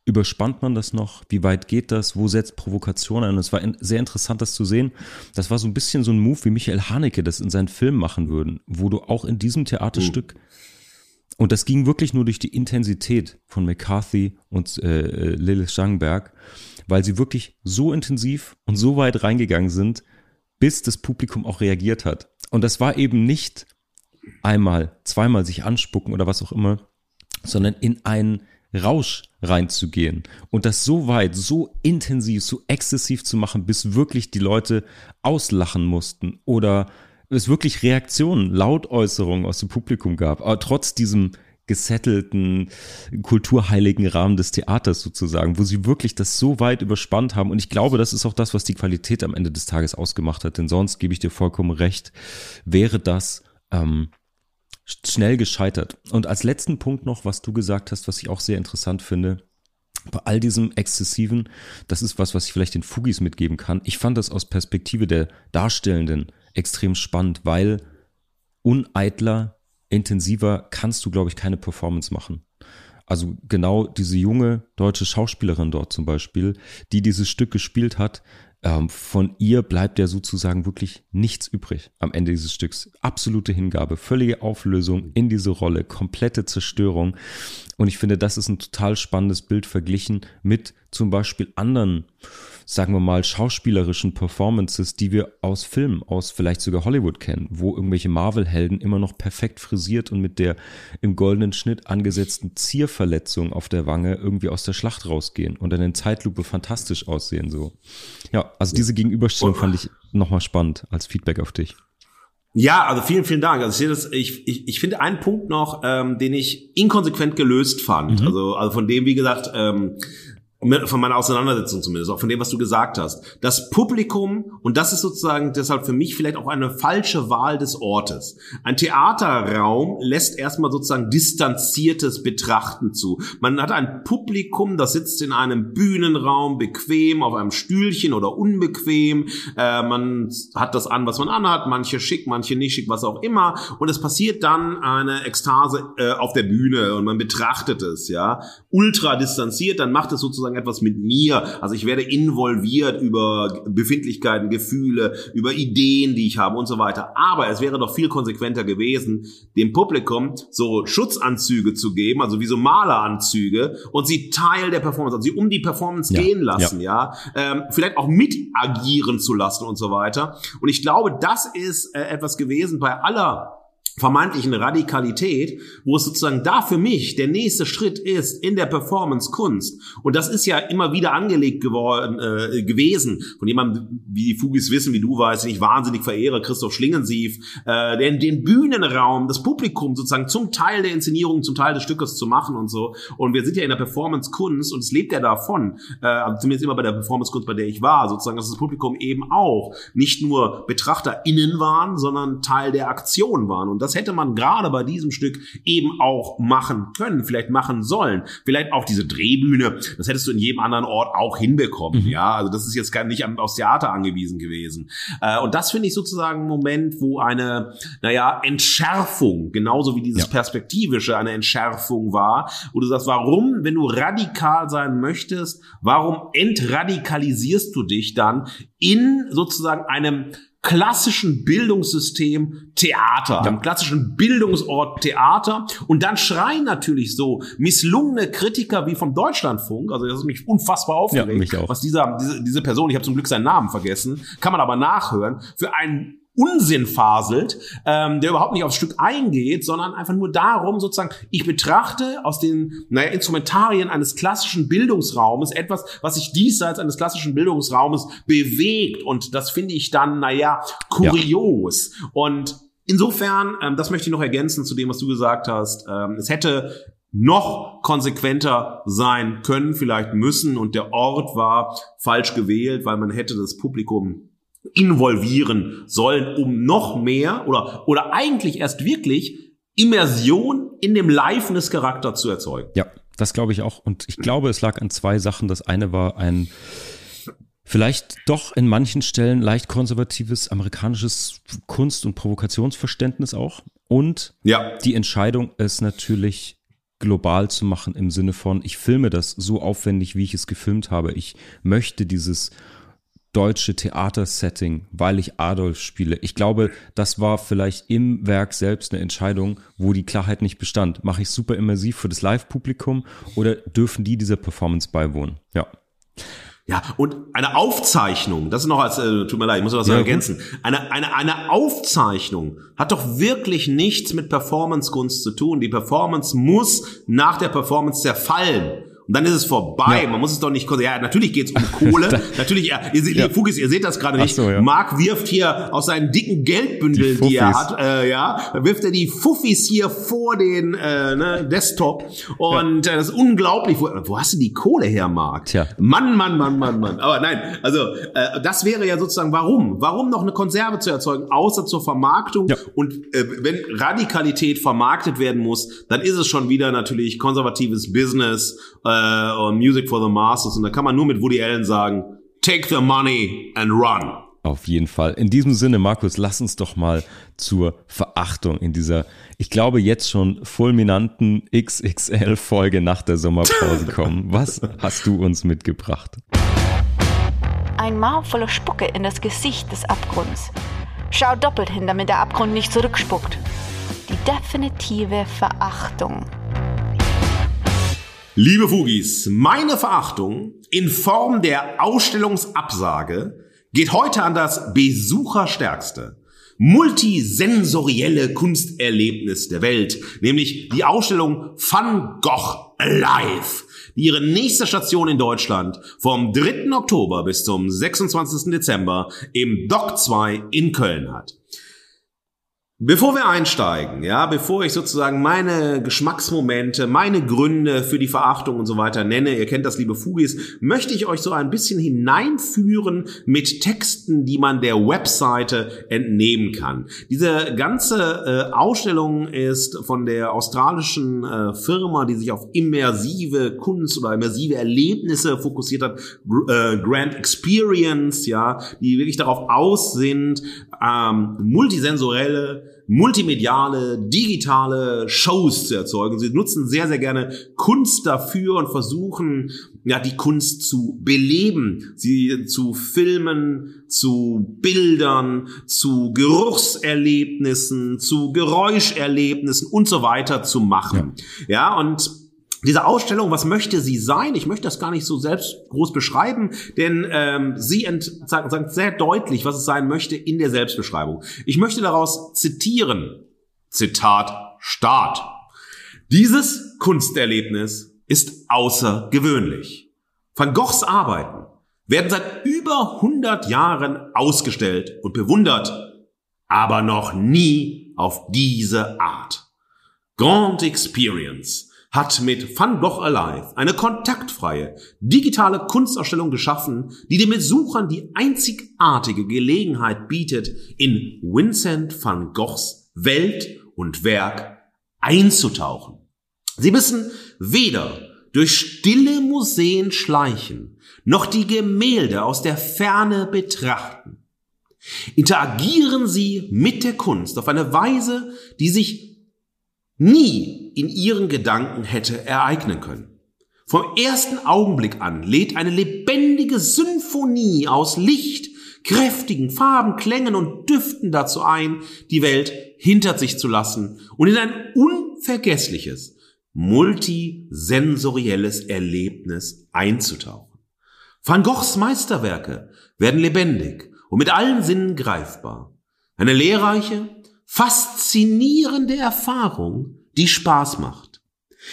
überspannt man das noch? Wie weit geht das? Wo setzt Provokation ein? Und es war sehr interessant, das zu sehen. Das war so ein bisschen so ein Move, wie Michael Haneke das in seinen Filmen machen würden, wo du auch in diesem Theaterstück, oh. und das ging wirklich nur durch die Intensität von McCarthy und äh, äh Lilith Schangenberg, weil sie wirklich so intensiv und so weit reingegangen sind, bis das Publikum auch reagiert hat. Und das war eben nicht einmal, zweimal sich anspucken oder was auch immer, sondern in einen Rausch reinzugehen und das so weit, so intensiv, so exzessiv zu machen, bis wirklich die Leute auslachen mussten oder es wirklich Reaktionen, Lautäußerungen aus dem Publikum gab, aber trotz diesem gesettelten, kulturheiligen Rahmen des Theaters sozusagen, wo sie wirklich das so weit überspannt haben. Und ich glaube, das ist auch das, was die Qualität am Ende des Tages ausgemacht hat. Denn sonst gebe ich dir vollkommen recht, wäre das ähm, schnell gescheitert. Und als letzten Punkt noch, was du gesagt hast, was ich auch sehr interessant finde, bei all diesem Exzessiven, das ist was, was ich vielleicht den Fugis mitgeben kann. Ich fand das aus Perspektive der Darstellenden extrem spannend, weil uneitler, intensiver kannst du, glaube ich, keine Performance machen. Also genau diese junge deutsche Schauspielerin dort zum Beispiel, die dieses Stück gespielt hat, ähm, von ihr bleibt ja sozusagen wirklich nichts übrig am Ende dieses Stücks. Absolute Hingabe, völlige Auflösung in diese Rolle, komplette Zerstörung. Und ich finde, das ist ein total spannendes Bild verglichen mit zum Beispiel anderen sagen wir mal, schauspielerischen Performances, die wir aus Filmen, aus vielleicht sogar Hollywood kennen, wo irgendwelche Marvel-Helden immer noch perfekt frisiert und mit der im goldenen Schnitt angesetzten Zierverletzung auf der Wange irgendwie aus der Schlacht rausgehen und dann in Zeitlupe fantastisch aussehen, so. Ja, also diese Gegenüberstellung fand ich nochmal spannend als Feedback auf dich. Ja, also vielen, vielen Dank. Also ich, das, ich, ich, ich finde einen Punkt noch, ähm, den ich inkonsequent gelöst fand. Mhm. Also, also von dem, wie gesagt, ähm, von meiner Auseinandersetzung zumindest, auch von dem, was du gesagt hast. Das Publikum, und das ist sozusagen deshalb für mich vielleicht auch eine falsche Wahl des Ortes. Ein Theaterraum lässt erstmal sozusagen distanziertes Betrachten zu. Man hat ein Publikum, das sitzt in einem Bühnenraum, bequem, auf einem Stühlchen oder unbequem. Äh, man hat das an, was man anhat, manche schick, manche nicht schick, was auch immer. Und es passiert dann eine Ekstase äh, auf der Bühne und man betrachtet es, ja. Ultra distanziert, dann macht es sozusagen sozusagen etwas mit mir. Also ich werde involviert über Befindlichkeiten, Gefühle, über Ideen, die ich habe und so weiter. Aber es wäre doch viel konsequenter gewesen, dem Publikum so Schutzanzüge zu geben, also wie so Maleranzüge und sie Teil der Performance, also sie um die Performance ja, gehen lassen, ja, ja? Ähm, vielleicht auch mit agieren zu lassen und so weiter. Und ich glaube, das ist äh, etwas gewesen bei aller vermeintlichen Radikalität, wo es sozusagen da für mich der nächste Schritt ist in der Performance-Kunst. Und das ist ja immer wieder angelegt geworden, äh, gewesen von jemandem, wie die Fugis wissen, wie du weißt, den ich wahnsinnig verehre, Christoph Schlingensief, äh, den, den Bühnenraum, das Publikum sozusagen zum Teil der Inszenierung, zum Teil des Stückes zu machen und so. Und wir sind ja in der Performance-Kunst und es lebt ja davon, äh, also zumindest immer bei der Performance-Kunst, bei der ich war, sozusagen, dass das Publikum eben auch nicht nur BetrachterInnen waren, sondern Teil der Aktion waren. Und das hätte man gerade bei diesem Stück eben auch machen können, vielleicht machen sollen. Vielleicht auch diese Drehbühne, das hättest du in jedem anderen Ort auch hinbekommen. Mhm. Ja, also das ist jetzt gar nicht aufs Theater angewiesen gewesen. Äh, und das finde ich sozusagen ein Moment, wo eine, naja, Entschärfung, genauso wie dieses ja. Perspektivische eine Entschärfung war, wo du sagst, warum, wenn du radikal sein möchtest, warum entradikalisierst du dich dann in sozusagen einem klassischen Bildungssystem Theater, ja. am klassischen Bildungsort Theater. Und dann schreien natürlich so misslungene Kritiker wie vom Deutschlandfunk, also das ist mich unfassbar aufgeregt, ja, mich auch. was dieser, diese, diese Person, ich habe zum Glück seinen Namen vergessen, kann man aber nachhören, für einen Unsinn faselt, ähm, der überhaupt nicht aufs Stück eingeht, sondern einfach nur darum, sozusagen, ich betrachte aus den naja, Instrumentarien eines klassischen Bildungsraumes etwas, was sich diesseits eines klassischen Bildungsraumes bewegt. Und das finde ich dann, naja, kurios. Ja. Und insofern, ähm, das möchte ich noch ergänzen zu dem, was du gesagt hast, ähm, es hätte noch konsequenter sein können, vielleicht müssen. Und der Ort war falsch gewählt, weil man hätte das Publikum involvieren sollen, um noch mehr oder, oder eigentlich erst wirklich Immersion in dem Liveness-Charakter zu erzeugen. Ja, das glaube ich auch. Und ich glaube, es lag an zwei Sachen. Das eine war ein vielleicht doch in manchen Stellen leicht konservatives amerikanisches Kunst- und Provokationsverständnis auch. Und ja. die Entscheidung, es natürlich global zu machen im Sinne von, ich filme das so aufwendig, wie ich es gefilmt habe. Ich möchte dieses deutsche Theatersetting, weil ich Adolf spiele. Ich glaube, das war vielleicht im Werk selbst eine Entscheidung, wo die Klarheit nicht bestand. Mache ich super immersiv für das Live-Publikum oder dürfen die dieser Performance beiwohnen? Ja. Ja, und eine Aufzeichnung, das ist noch als, äh, tut mir leid, ich muss was ja, ergänzen. Eine, eine, eine Aufzeichnung hat doch wirklich nichts mit Performancekunst zu tun. Die Performance muss nach der Performance zerfallen. Und dann ist es vorbei. Ja. Man muss es doch nicht, ja, natürlich geht's um Kohle. natürlich, ja, ihr, ja. Fugis, ihr seht das gerade nicht. So, ja. Marc wirft hier aus seinen dicken Geldbündel, die, die er hat, äh, ja, wirft er die Fuffis hier vor den äh, ne, Desktop. Und äh, das ist unglaublich. Wo, wo hast du die Kohle her, Marc? Tja. Mann, Mann, Mann, Mann, Mann. Aber nein, also äh, das wäre ja sozusagen, warum? Warum noch eine Konserve zu erzeugen, außer zur Vermarktung? Ja. Und äh, wenn Radikalität vermarktet werden muss, dann ist es schon wieder natürlich konservatives Business äh, und Music for the Masters. Und da kann man nur mit Woody Allen sagen, take the money and run. Auf jeden Fall. In diesem Sinne, Markus, lass uns doch mal zur Verachtung in dieser, ich glaube, jetzt schon fulminanten XXL-Folge nach der Sommerpause kommen. Was hast du uns mitgebracht? Ein Maul voller Spucke in das Gesicht des Abgrunds. Schau doppelt hin, damit der Abgrund nicht zurückspuckt. Die definitive Verachtung. Liebe Fugis, meine Verachtung in Form der Ausstellungsabsage geht heute an das besucherstärkste, multisensorielle Kunsterlebnis der Welt, nämlich die Ausstellung Van Gogh Alive, die ihre nächste Station in Deutschland vom 3. Oktober bis zum 26. Dezember im Dock 2 in Köln hat. Bevor wir einsteigen, ja, bevor ich sozusagen meine Geschmacksmomente, meine Gründe für die Verachtung und so weiter nenne, ihr kennt das, liebe Fugis, möchte ich euch so ein bisschen hineinführen mit Texten, die man der Webseite entnehmen kann. Diese ganze äh, Ausstellung ist von der australischen äh, Firma, die sich auf immersive Kunst oder immersive Erlebnisse fokussiert hat, äh, Grand Experience, ja, die wirklich darauf aus sind, ähm, multisensuelle multimediale, digitale Shows zu erzeugen. Sie nutzen sehr, sehr gerne Kunst dafür und versuchen, ja, die Kunst zu beleben, sie zu filmen, zu Bildern, zu Geruchserlebnissen, zu Geräuscherlebnissen und so weiter zu machen. Ja, ja und diese Ausstellung, was möchte sie sein? Ich möchte das gar nicht so selbst groß beschreiben, denn ähm, sie sagt, sagt sehr deutlich, was es sein möchte in der Selbstbeschreibung. Ich möchte daraus zitieren. Zitat Start. Dieses Kunsterlebnis ist außergewöhnlich. Van Goghs Arbeiten werden seit über 100 Jahren ausgestellt und bewundert, aber noch nie auf diese Art. Grand Experience hat mit Van Gogh Alive eine kontaktfreie, digitale Kunstausstellung geschaffen, die den Besuchern die einzigartige Gelegenheit bietet, in Vincent van Goghs Welt und Werk einzutauchen. Sie müssen weder durch stille Museen schleichen, noch die Gemälde aus der Ferne betrachten. Interagieren Sie mit der Kunst auf eine Weise, die sich nie in Ihren Gedanken hätte ereignen können. Vom ersten Augenblick an lädt eine lebendige Symphonie aus Licht, kräftigen Farben, Klängen und Düften dazu ein, die Welt hinter sich zu lassen und in ein unvergessliches, multisensorielles Erlebnis einzutauchen. Van Goghs Meisterwerke werden lebendig und mit allen Sinnen greifbar. Eine lehrreiche, faszinierende Erfahrung, die Spaß macht.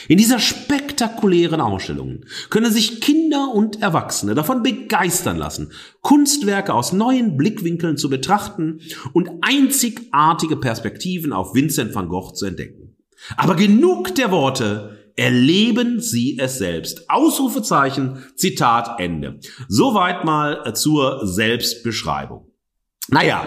In dieser spektakulären Ausstellung können sich Kinder und Erwachsene davon begeistern lassen, Kunstwerke aus neuen Blickwinkeln zu betrachten und einzigartige Perspektiven auf Vincent van Gogh zu entdecken. Aber genug der Worte, erleben Sie es selbst. Ausrufezeichen, Zitat Ende. Soweit mal zur Selbstbeschreibung. Naja,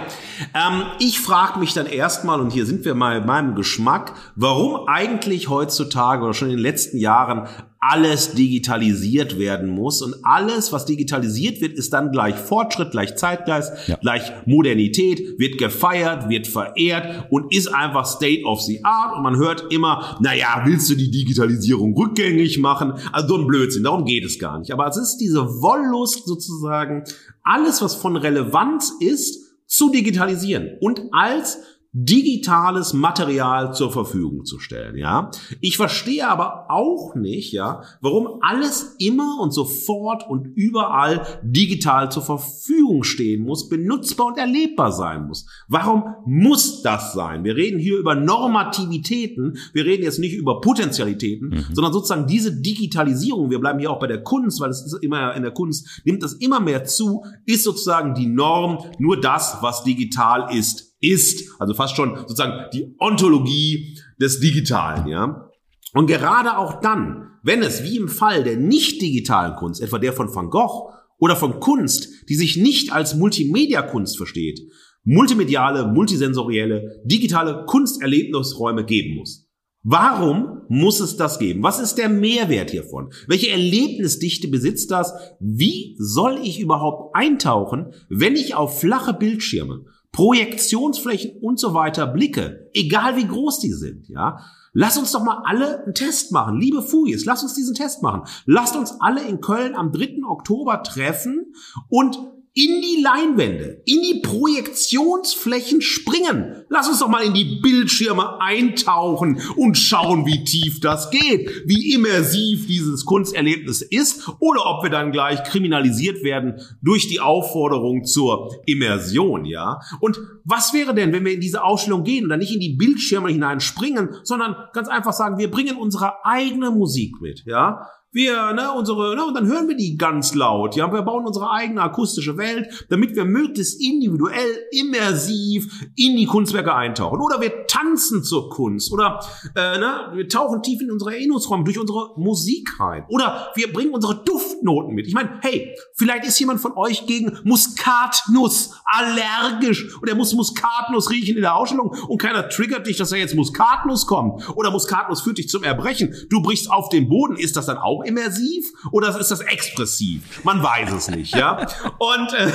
ähm, ich frage mich dann erstmal, und hier sind wir mal in meinem Geschmack, warum eigentlich heutzutage oder schon in den letzten Jahren alles digitalisiert werden muss. Und alles, was digitalisiert wird, ist dann gleich Fortschritt, gleich Zeitgeist, ja. gleich Modernität, wird gefeiert, wird verehrt und ist einfach State of the Art. Und man hört immer, naja, willst du die Digitalisierung rückgängig machen? Also so ein Blödsinn, darum geht es gar nicht. Aber es ist diese Wollust sozusagen, alles, was von Relevanz ist, zu digitalisieren und als digitales Material zur Verfügung zu stellen, ja. Ich verstehe aber auch nicht, ja, warum alles immer und sofort und überall digital zur Verfügung stehen muss, benutzbar und erlebbar sein muss. Warum muss das sein? Wir reden hier über Normativitäten, wir reden jetzt nicht über Potentialitäten, mhm. sondern sozusagen diese Digitalisierung, wir bleiben hier auch bei der Kunst, weil es ist immer in der Kunst, nimmt das immer mehr zu, ist sozusagen die Norm, nur das, was digital ist, ist, also fast schon sozusagen die Ontologie des Digitalen, ja. Und gerade auch dann, wenn es wie im Fall der nicht digitalen Kunst, etwa der von Van Gogh oder von Kunst, die sich nicht als Multimedia-Kunst versteht, multimediale, multisensorielle, digitale Kunsterlebnisräume geben muss. Warum muss es das geben? Was ist der Mehrwert hiervon? Welche Erlebnisdichte besitzt das? Wie soll ich überhaupt eintauchen, wenn ich auf flache Bildschirme Projektionsflächen und so weiter blicke, egal wie groß die sind, ja, lass uns doch mal alle einen Test machen. Liebe Fugis, lass uns diesen Test machen. Lasst uns alle in Köln am 3. Oktober treffen und in die Leinwände, in die Projektionsflächen springen. Lass uns doch mal in die Bildschirme eintauchen und schauen, wie tief das geht, wie immersiv dieses Kunsterlebnis ist oder ob wir dann gleich kriminalisiert werden durch die Aufforderung zur Immersion, ja? Und was wäre denn, wenn wir in diese Ausstellung gehen und dann nicht in die Bildschirme hineinspringen, sondern ganz einfach sagen, wir bringen unsere eigene Musik mit, ja? Wir, ne, unsere, ne, und dann hören wir die ganz laut. Ja, wir bauen unsere eigene akustische Welt, damit wir möglichst individuell, immersiv in die Kunstwerke eintauchen. Oder wir tanzen zur Kunst. Oder äh, ne, wir tauchen tief in unsere Erinnerungsräume durch unsere Musik rein. Oder wir bringen unsere Duftnoten mit. Ich meine, hey, vielleicht ist jemand von euch gegen Muskatnuss allergisch und er muss Muskatnuss riechen in der Ausstellung und keiner triggert dich, dass er jetzt Muskatnuss kommt. Oder Muskatnuss führt dich zum Erbrechen. Du brichst auf den Boden. Ist das dann auch immersiv oder ist das expressiv? Man weiß es nicht, ja. Und äh,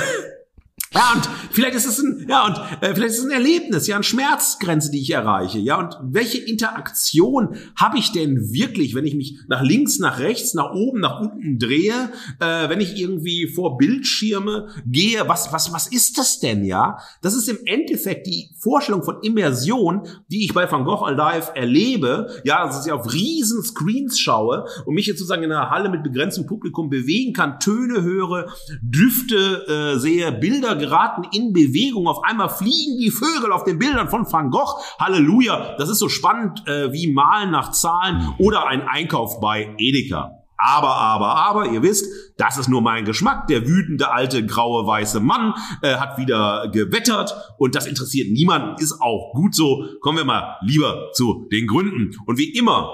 Ja, und vielleicht ist es ein, ja, und äh, vielleicht ist es ein Erlebnis, ja, eine Schmerzgrenze, die ich erreiche, ja, und welche Interaktion habe ich denn wirklich, wenn ich mich nach links, nach rechts, nach oben, nach unten drehe, äh, wenn ich irgendwie vor Bildschirme gehe, was, was, was ist das denn, ja? Das ist im Endeffekt die Vorstellung von Immersion, die ich bei Van Gogh Alive erlebe, ja, dass ich auf riesen Screens schaue und mich jetzt sozusagen in einer Halle mit begrenztem Publikum bewegen kann, Töne höre, Düfte äh, sehe, Bilder geraten in Bewegung. Auf einmal fliegen die Vögel auf den Bildern von Van Gogh. Halleluja. Das ist so spannend äh, wie Malen nach Zahlen oder ein Einkauf bei Edeka. Aber, aber, aber, ihr wisst, das ist nur mein Geschmack. Der wütende alte graue weiße Mann äh, hat wieder gewettert und das interessiert niemanden, ist auch gut so. Kommen wir mal lieber zu den Gründen. Und wie immer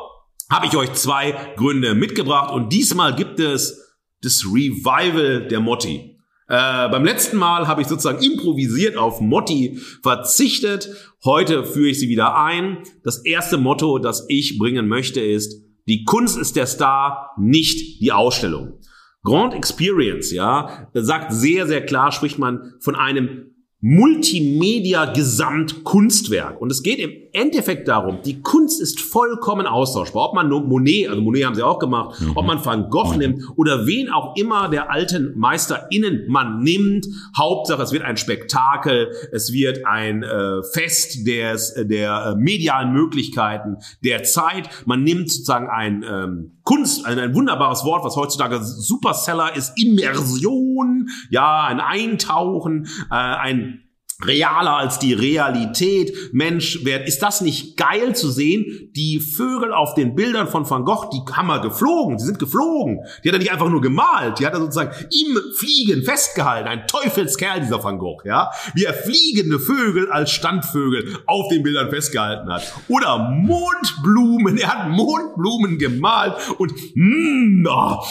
habe ich euch zwei Gründe mitgebracht und diesmal gibt es das Revival der Motti. Äh, beim letzten Mal habe ich sozusagen improvisiert auf Motti verzichtet. Heute führe ich sie wieder ein. Das erste Motto, das ich bringen möchte, ist, die Kunst ist der Star, nicht die Ausstellung. Grand Experience, ja, sagt sehr, sehr klar, spricht man von einem Multimedia-Gesamtkunstwerk. Und es geht im Endeffekt darum, die Kunst ist vollkommen austauschbar. Ob man nur Monet, also Monet haben sie auch gemacht, mhm. ob man Van Gogh mhm. nimmt oder wen auch immer der alten MeisterInnen man nimmt. Hauptsache, es wird ein Spektakel, es wird ein äh, Fest des, der äh, medialen Möglichkeiten der Zeit. Man nimmt sozusagen ein ähm, Kunst, ein, ein wunderbares Wort, was heutzutage Superseller ist, Immersion, ja, ein Eintauchen, äh, ein realer als die Realität. Mensch, wer, ist das nicht geil zu sehen? Die Vögel auf den Bildern von Van Gogh, die haben wir geflogen, die sind geflogen. Die hat er nicht einfach nur gemalt, die hat er sozusagen im Fliegen festgehalten. Ein Teufelskerl, dieser Van Gogh, ja. Wie er fliegende Vögel als Standvögel auf den Bildern festgehalten hat. Oder Mondblumen, er hat Mondblumen gemalt und mm, oh,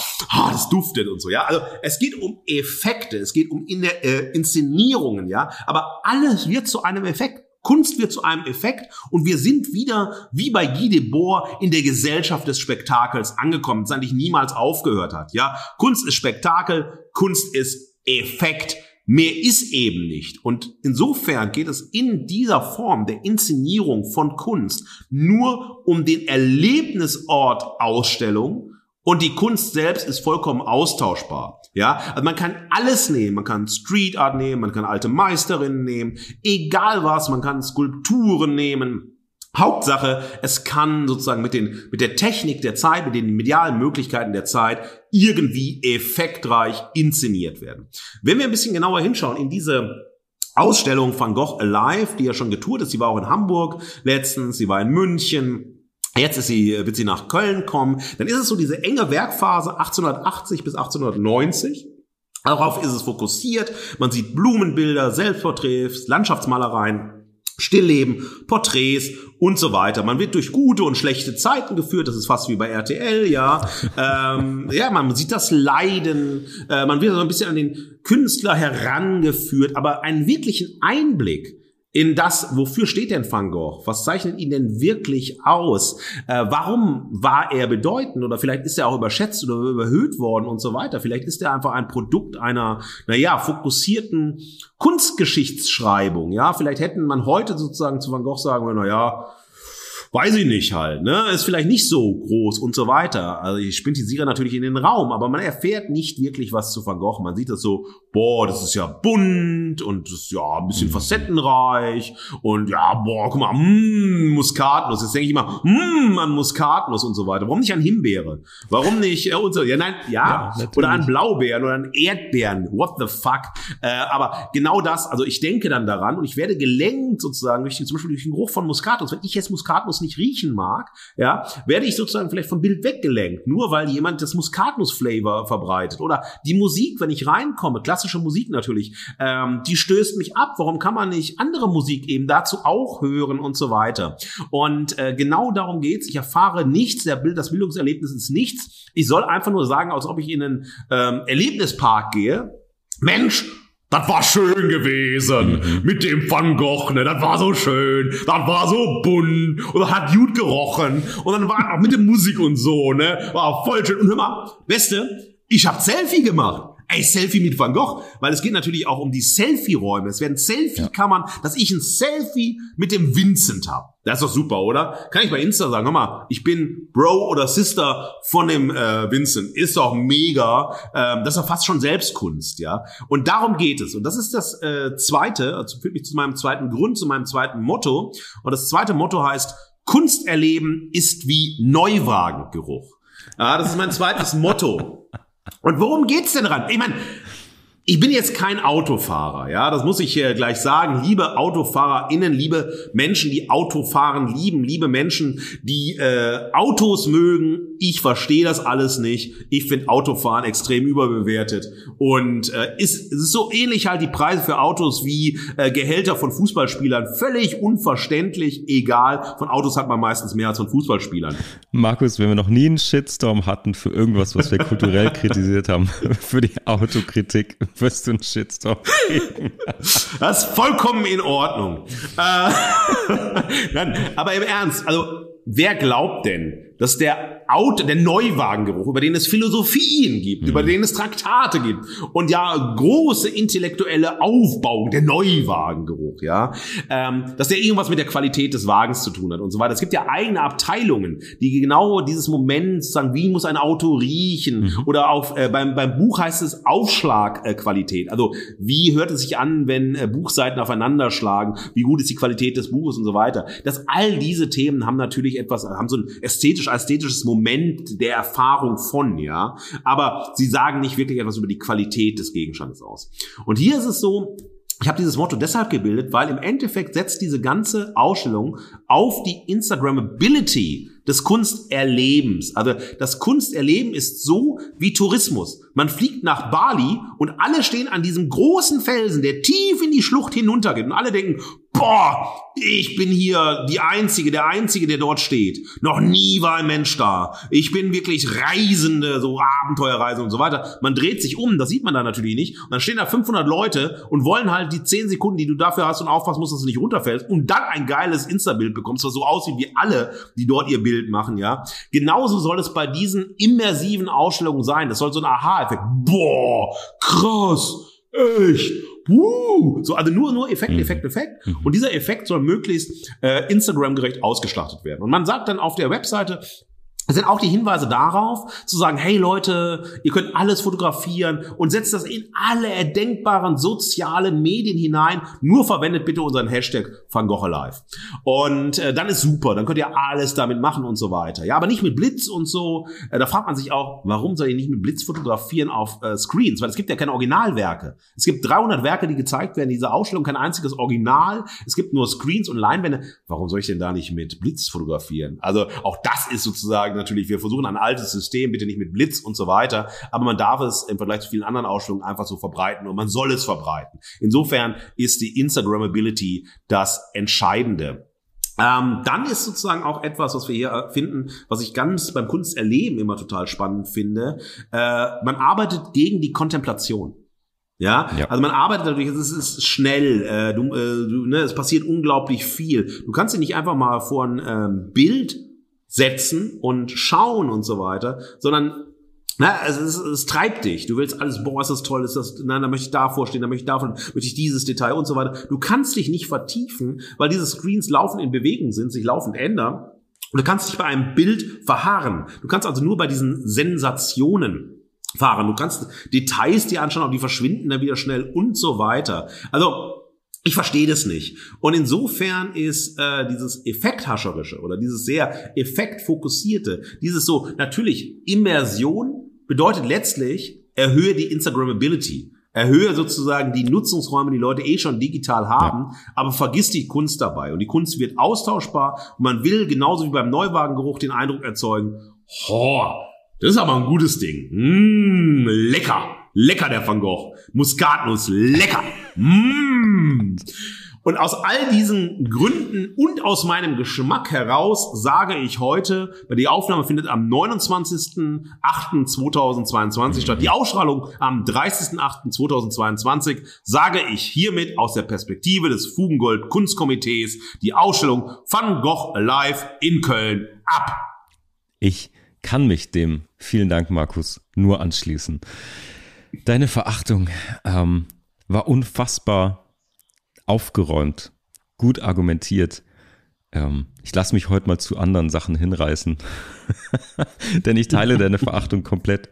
das duftet und so, ja. Also es geht um Effekte, es geht um in der, äh, Inszenierungen, ja. Aber alles wird zu einem Effekt. Kunst wird zu einem Effekt und wir sind wieder wie bei Guy Debord in der Gesellschaft des Spektakels angekommen, das eigentlich niemals aufgehört hat. Ja, Kunst ist Spektakel, Kunst ist Effekt. Mehr ist eben nicht. Und insofern geht es in dieser Form der Inszenierung von Kunst nur um den Erlebnisort Ausstellung und die Kunst selbst ist vollkommen austauschbar. Ja, also man kann alles nehmen. Man kann Street Art nehmen, man kann alte Meisterinnen nehmen, egal was. Man kann Skulpturen nehmen. Hauptsache, es kann sozusagen mit den, mit der Technik der Zeit, mit den medialen Möglichkeiten der Zeit irgendwie effektreich inszeniert werden. Wenn wir ein bisschen genauer hinschauen in diese Ausstellung Van Gogh Alive, die ja schon getourt ist, sie war auch in Hamburg letztens, sie war in München, Jetzt ist sie, wird sie nach Köln kommen. Dann ist es so diese enge Werkphase 1880 bis 1890. Darauf ist es fokussiert. Man sieht Blumenbilder, Selbstporträts, Landschaftsmalereien. Stillleben, Porträts und so weiter. Man wird durch gute und schlechte Zeiten geführt. Das ist fast wie bei RTL, ja. ähm, ja, man sieht das Leiden. Äh, man wird so ein bisschen an den Künstler herangeführt. Aber einen wirklichen Einblick in das, wofür steht denn Van Gogh? Was zeichnet ihn denn wirklich aus? Äh, warum war er bedeutend? Oder vielleicht ist er auch überschätzt oder überhöht worden und so weiter. Vielleicht ist er einfach ein Produkt einer, naja, fokussierten Kunstgeschichtsschreibung. Ja, vielleicht hätten man heute sozusagen zu Van Gogh sagen, naja, weiß ich nicht halt, ne? Ist vielleicht nicht so groß und so weiter. Also ich spintisiere natürlich in den Raum, aber man erfährt nicht wirklich was zu Van Gogh. Man sieht das so, boah, das ist ja bunt und das ist ja ein bisschen facettenreich und ja, boah, guck mal, mh, Muskatnuss. Jetzt denke ich mal, mh, an Muskatnuss und so weiter. Warum nicht an Himbeere? Warum nicht äh, und so? Ja, nein, ja, ja oder an Blaubeeren oder an Erdbeeren. What the fuck? Äh, aber genau das, also ich denke dann daran und ich werde gelenkt sozusagen durch zum Beispiel durch den Geruch von Muskatnuss. Wenn ich jetzt Muskatnuss nicht riechen mag, ja, werde ich sozusagen vielleicht vom Bild weggelenkt, nur weil jemand das Muskatnuss-Flavor verbreitet. Oder die Musik, wenn ich reinkomme, klassische Musik natürlich, ähm, die stößt mich ab. Warum kann man nicht andere Musik eben dazu auch hören und so weiter? Und äh, genau darum geht's. Ich erfahre nichts, der Bild, das Bildungserlebnis ist nichts. Ich soll einfach nur sagen, als ob ich in einen ähm, Erlebnispark gehe. Mensch, das war schön gewesen mit dem Van Gogh, ne? Das war so schön, das war so bunt und das hat gut gerochen und dann war auch mit der Musik und so, ne? War voll schön. Und hör mal, Beste, ich hab Selfie gemacht. Ey, Selfie mit Van Gogh, weil es geht natürlich auch um die Selfie-Räume. Es werden Selfie-Kammern, dass ich ein Selfie mit dem Vincent habe. Das ist doch super, oder? Kann ich bei Insta sagen, hör mal, ich bin Bro oder Sister von dem äh, Vincent. Ist doch mega. Ähm, das ist doch fast schon Selbstkunst, ja. Und darum geht es. Und das ist das äh, zweite, also führt mich zu meinem zweiten Grund, zu meinem zweiten Motto. Und das zweite Motto heißt, Kunst erleben ist wie Neuwagengeruch. Ja, das ist mein zweites Motto. Und worum geht's denn dran? Ich meine, ich bin jetzt kein Autofahrer, ja, das muss ich hier gleich sagen. Liebe AutofahrerInnen, liebe Menschen, die Autofahren lieben, liebe Menschen, die äh, Autos mögen. Ich verstehe das alles nicht. Ich finde Autofahren extrem überbewertet. Und äh, ist, ist so ähnlich halt die Preise für Autos wie äh, Gehälter von Fußballspielern. Völlig unverständlich, egal. Von Autos hat man meistens mehr als von Fußballspielern. Markus, wenn wir noch nie einen Shitstorm hatten für irgendwas, was wir kulturell kritisiert haben, für die Autokritik wirst du einen Shitstorm kriegen. Das ist vollkommen in Ordnung. Äh, Nein, aber im Ernst, also wer glaubt denn, dass der Auto, der Neuwagengeruch, über den es Philosophien gibt, mhm. über den es Traktate gibt und ja große intellektuelle Aufbauung, der Neuwagengeruch, ja, ähm, dass der irgendwas mit der Qualität des Wagens zu tun hat und so weiter. Es gibt ja eigene Abteilungen, die genau dieses Moment sagen, wie muss ein Auto riechen mhm. oder auch äh, beim, beim Buch heißt es Aufschlagqualität. Äh, also wie hört es sich an, wenn äh, Buchseiten aufeinander schlagen? Wie gut ist die Qualität des Buches und so weiter? Dass all diese Themen haben natürlich etwas, haben so ein Moment Moment der Erfahrung von, ja. Aber sie sagen nicht wirklich etwas über die Qualität des Gegenstandes aus. Und hier ist es so, ich habe dieses Motto deshalb gebildet, weil im Endeffekt setzt diese ganze Ausstellung auf die Instagrammability des Kunsterlebens. Also das Kunsterleben ist so wie Tourismus. Man fliegt nach Bali und alle stehen an diesem großen Felsen, der tief in die Schlucht hinuntergeht und alle denken, boah, ich bin hier die Einzige, der Einzige, der dort steht. Noch nie war ein Mensch da. Ich bin wirklich Reisende, so Abenteuerreise und so weiter. Man dreht sich um, das sieht man da natürlich nicht. Und dann stehen da 500 Leute und wollen halt die 10 Sekunden, die du dafür hast und aufpassen musst, dass du nicht runterfällst und dann ein geiles Insta-Bild bekommst, was so aussieht wie alle, die dort ihr Bild machen, ja. Genauso soll es bei diesen immersiven Ausstellungen sein. Das soll so ein Aha-Effekt. Boah, krass, echt Woo! So, also nur, nur Effekt, mhm. Effekt, Effekt. Mhm. Und dieser Effekt soll möglichst äh, Instagram-gerecht ausgestattet werden. Und man sagt dann auf der Webseite, es sind auch die Hinweise darauf, zu sagen, hey Leute, ihr könnt alles fotografieren und setzt das in alle erdenkbaren sozialen Medien hinein. Nur verwendet bitte unseren Hashtag Van Gogh Alive. Und äh, dann ist super, dann könnt ihr alles damit machen und so weiter. Ja, aber nicht mit Blitz und so. Äh, da fragt man sich auch, warum soll ihr nicht mit Blitz fotografieren auf äh, Screens? Weil es gibt ja keine Originalwerke. Es gibt 300 Werke, die gezeigt werden. Diese Ausstellung kein einziges Original. Es gibt nur Screens und Leinwände. Warum soll ich denn da nicht mit Blitz fotografieren? Also auch das ist sozusagen natürlich, wir versuchen ein altes System, bitte nicht mit Blitz und so weiter, aber man darf es im Vergleich zu vielen anderen Ausstellungen einfach so verbreiten und man soll es verbreiten. Insofern ist die Instagrammability das Entscheidende. Ähm, dann ist sozusagen auch etwas, was wir hier finden, was ich ganz beim Kunsterleben immer total spannend finde. Äh, man arbeitet gegen die Kontemplation. Ja? ja, also man arbeitet natürlich, es ist schnell, äh, du, äh, du, ne, es passiert unglaublich viel. Du kannst dir nicht einfach mal vor ein ähm, Bild setzen und schauen und so weiter, sondern na, es, es, es treibt dich. Du willst alles, boah, ist das toll, ist das, nein, da möchte ich davor stehen, da möchte ich davon, möchte ich dieses Detail und so weiter. Du kannst dich nicht vertiefen, weil diese Screens laufend in Bewegung sind, sich laufend ändern. Und du kannst dich bei einem Bild verharren. Du kannst also nur bei diesen Sensationen fahren. Du kannst Details dir anschauen, aber die verschwinden dann wieder schnell und so weiter. Also ich verstehe das nicht. Und insofern ist äh, dieses Effekthascherische oder dieses sehr effektfokussierte, dieses so, natürlich, Immersion bedeutet letztlich, erhöhe die Instagrammability. Erhöhe sozusagen die Nutzungsräume, die Leute eh schon digital haben, ja. aber vergiss die Kunst dabei. Und die Kunst wird austauschbar und man will genauso wie beim Neuwagengeruch den Eindruck erzeugen, ho, das ist aber ein gutes Ding. Mmh, lecker. Lecker, der Van Gogh. Muskatnuss, lecker. Mmh. Und aus all diesen Gründen und aus meinem Geschmack heraus sage ich heute, weil die Aufnahme findet am 29.08.2022 statt, die Ausstrahlung am 30.08.2022, sage ich hiermit aus der Perspektive des Fugengold Kunstkomitees die Ausstellung Van Gogh Alive in Köln ab. Ich kann mich dem, vielen Dank Markus, nur anschließen. Deine Verachtung ähm, war unfassbar aufgeräumt, gut argumentiert. Ähm, ich lasse mich heute mal zu anderen Sachen hinreißen. Denn ich teile deine Verachtung komplett.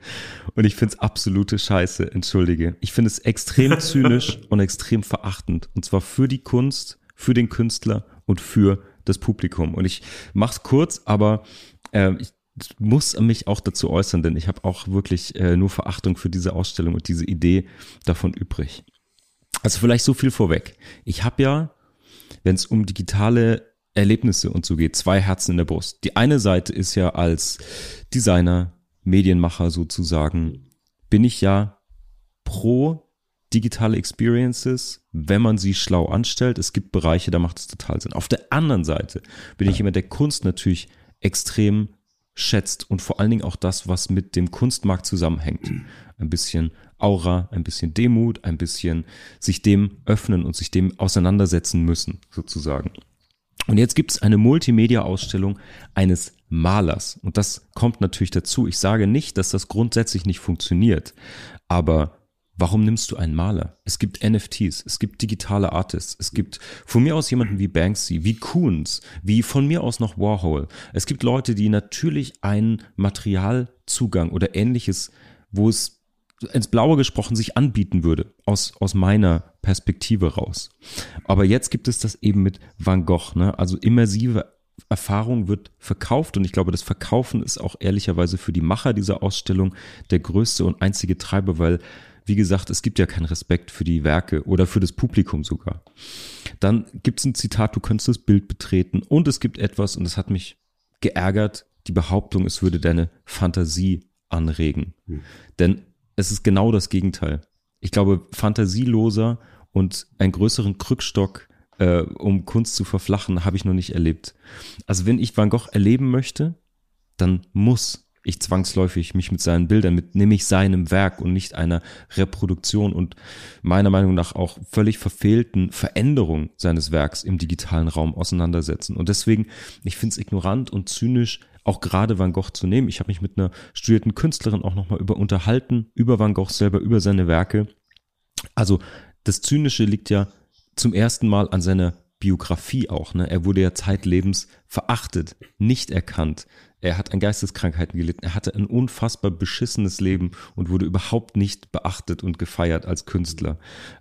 Und ich finde es absolute Scheiße, entschuldige. Ich finde es extrem zynisch und extrem verachtend. Und zwar für die Kunst, für den Künstler und für das Publikum. Und ich mache es kurz, aber äh, ich muss mich auch dazu äußern, denn ich habe auch wirklich äh, nur Verachtung für diese Ausstellung und diese Idee davon übrig. Also vielleicht so viel vorweg. Ich habe ja, wenn es um digitale Erlebnisse und so geht, zwei Herzen in der Brust. Die eine Seite ist ja als Designer, Medienmacher sozusagen, bin ich ja pro digitale Experiences, wenn man sie schlau anstellt. Es gibt Bereiche, da macht es total Sinn. Auf der anderen Seite bin ich jemand, der Kunst natürlich extrem schätzt und vor allen Dingen auch das, was mit dem Kunstmarkt zusammenhängt. Ein bisschen Aura, ein bisschen Demut, ein bisschen sich dem öffnen und sich dem auseinandersetzen müssen, sozusagen. Und jetzt gibt es eine Multimedia-Ausstellung eines Malers. Und das kommt natürlich dazu. Ich sage nicht, dass das grundsätzlich nicht funktioniert, aber Warum nimmst du einen Maler? Es gibt NFTs, es gibt digitale Artists, es gibt von mir aus jemanden wie Banksy, wie Koons, wie von mir aus noch Warhol. Es gibt Leute, die natürlich einen Materialzugang oder ähnliches, wo es ins Blaue gesprochen sich anbieten würde, aus, aus meiner Perspektive raus. Aber jetzt gibt es das eben mit Van Gogh, ne? also immersive Erfahrung wird verkauft und ich glaube, das Verkaufen ist auch ehrlicherweise für die Macher dieser Ausstellung der größte und einzige Treiber, weil wie gesagt, es gibt ja keinen Respekt für die Werke oder für das Publikum sogar. Dann gibt es ein Zitat, du könntest das Bild betreten und es gibt etwas, und das hat mich geärgert, die Behauptung, es würde deine Fantasie anregen. Hm. Denn es ist genau das Gegenteil. Ich glaube, fantasieloser und einen größeren Krückstock, äh, um Kunst zu verflachen, habe ich noch nicht erlebt. Also wenn ich Van Gogh erleben möchte, dann muss ich zwangsläufig mich mit seinen Bildern, mit nämlich seinem Werk und nicht einer Reproduktion und meiner Meinung nach auch völlig verfehlten Veränderung seines Werks im digitalen Raum auseinandersetzen. Und deswegen, ich finde es ignorant und zynisch, auch gerade Van Gogh zu nehmen. Ich habe mich mit einer studierten Künstlerin auch nochmal über unterhalten, über Van Gogh selber, über seine Werke. Also das Zynische liegt ja zum ersten Mal an seiner Biografie auch. Ne? Er wurde ja zeitlebens verachtet, nicht erkannt. Er hat an Geisteskrankheiten gelitten. Er hatte ein unfassbar beschissenes Leben und wurde überhaupt nicht beachtet und gefeiert als Künstler.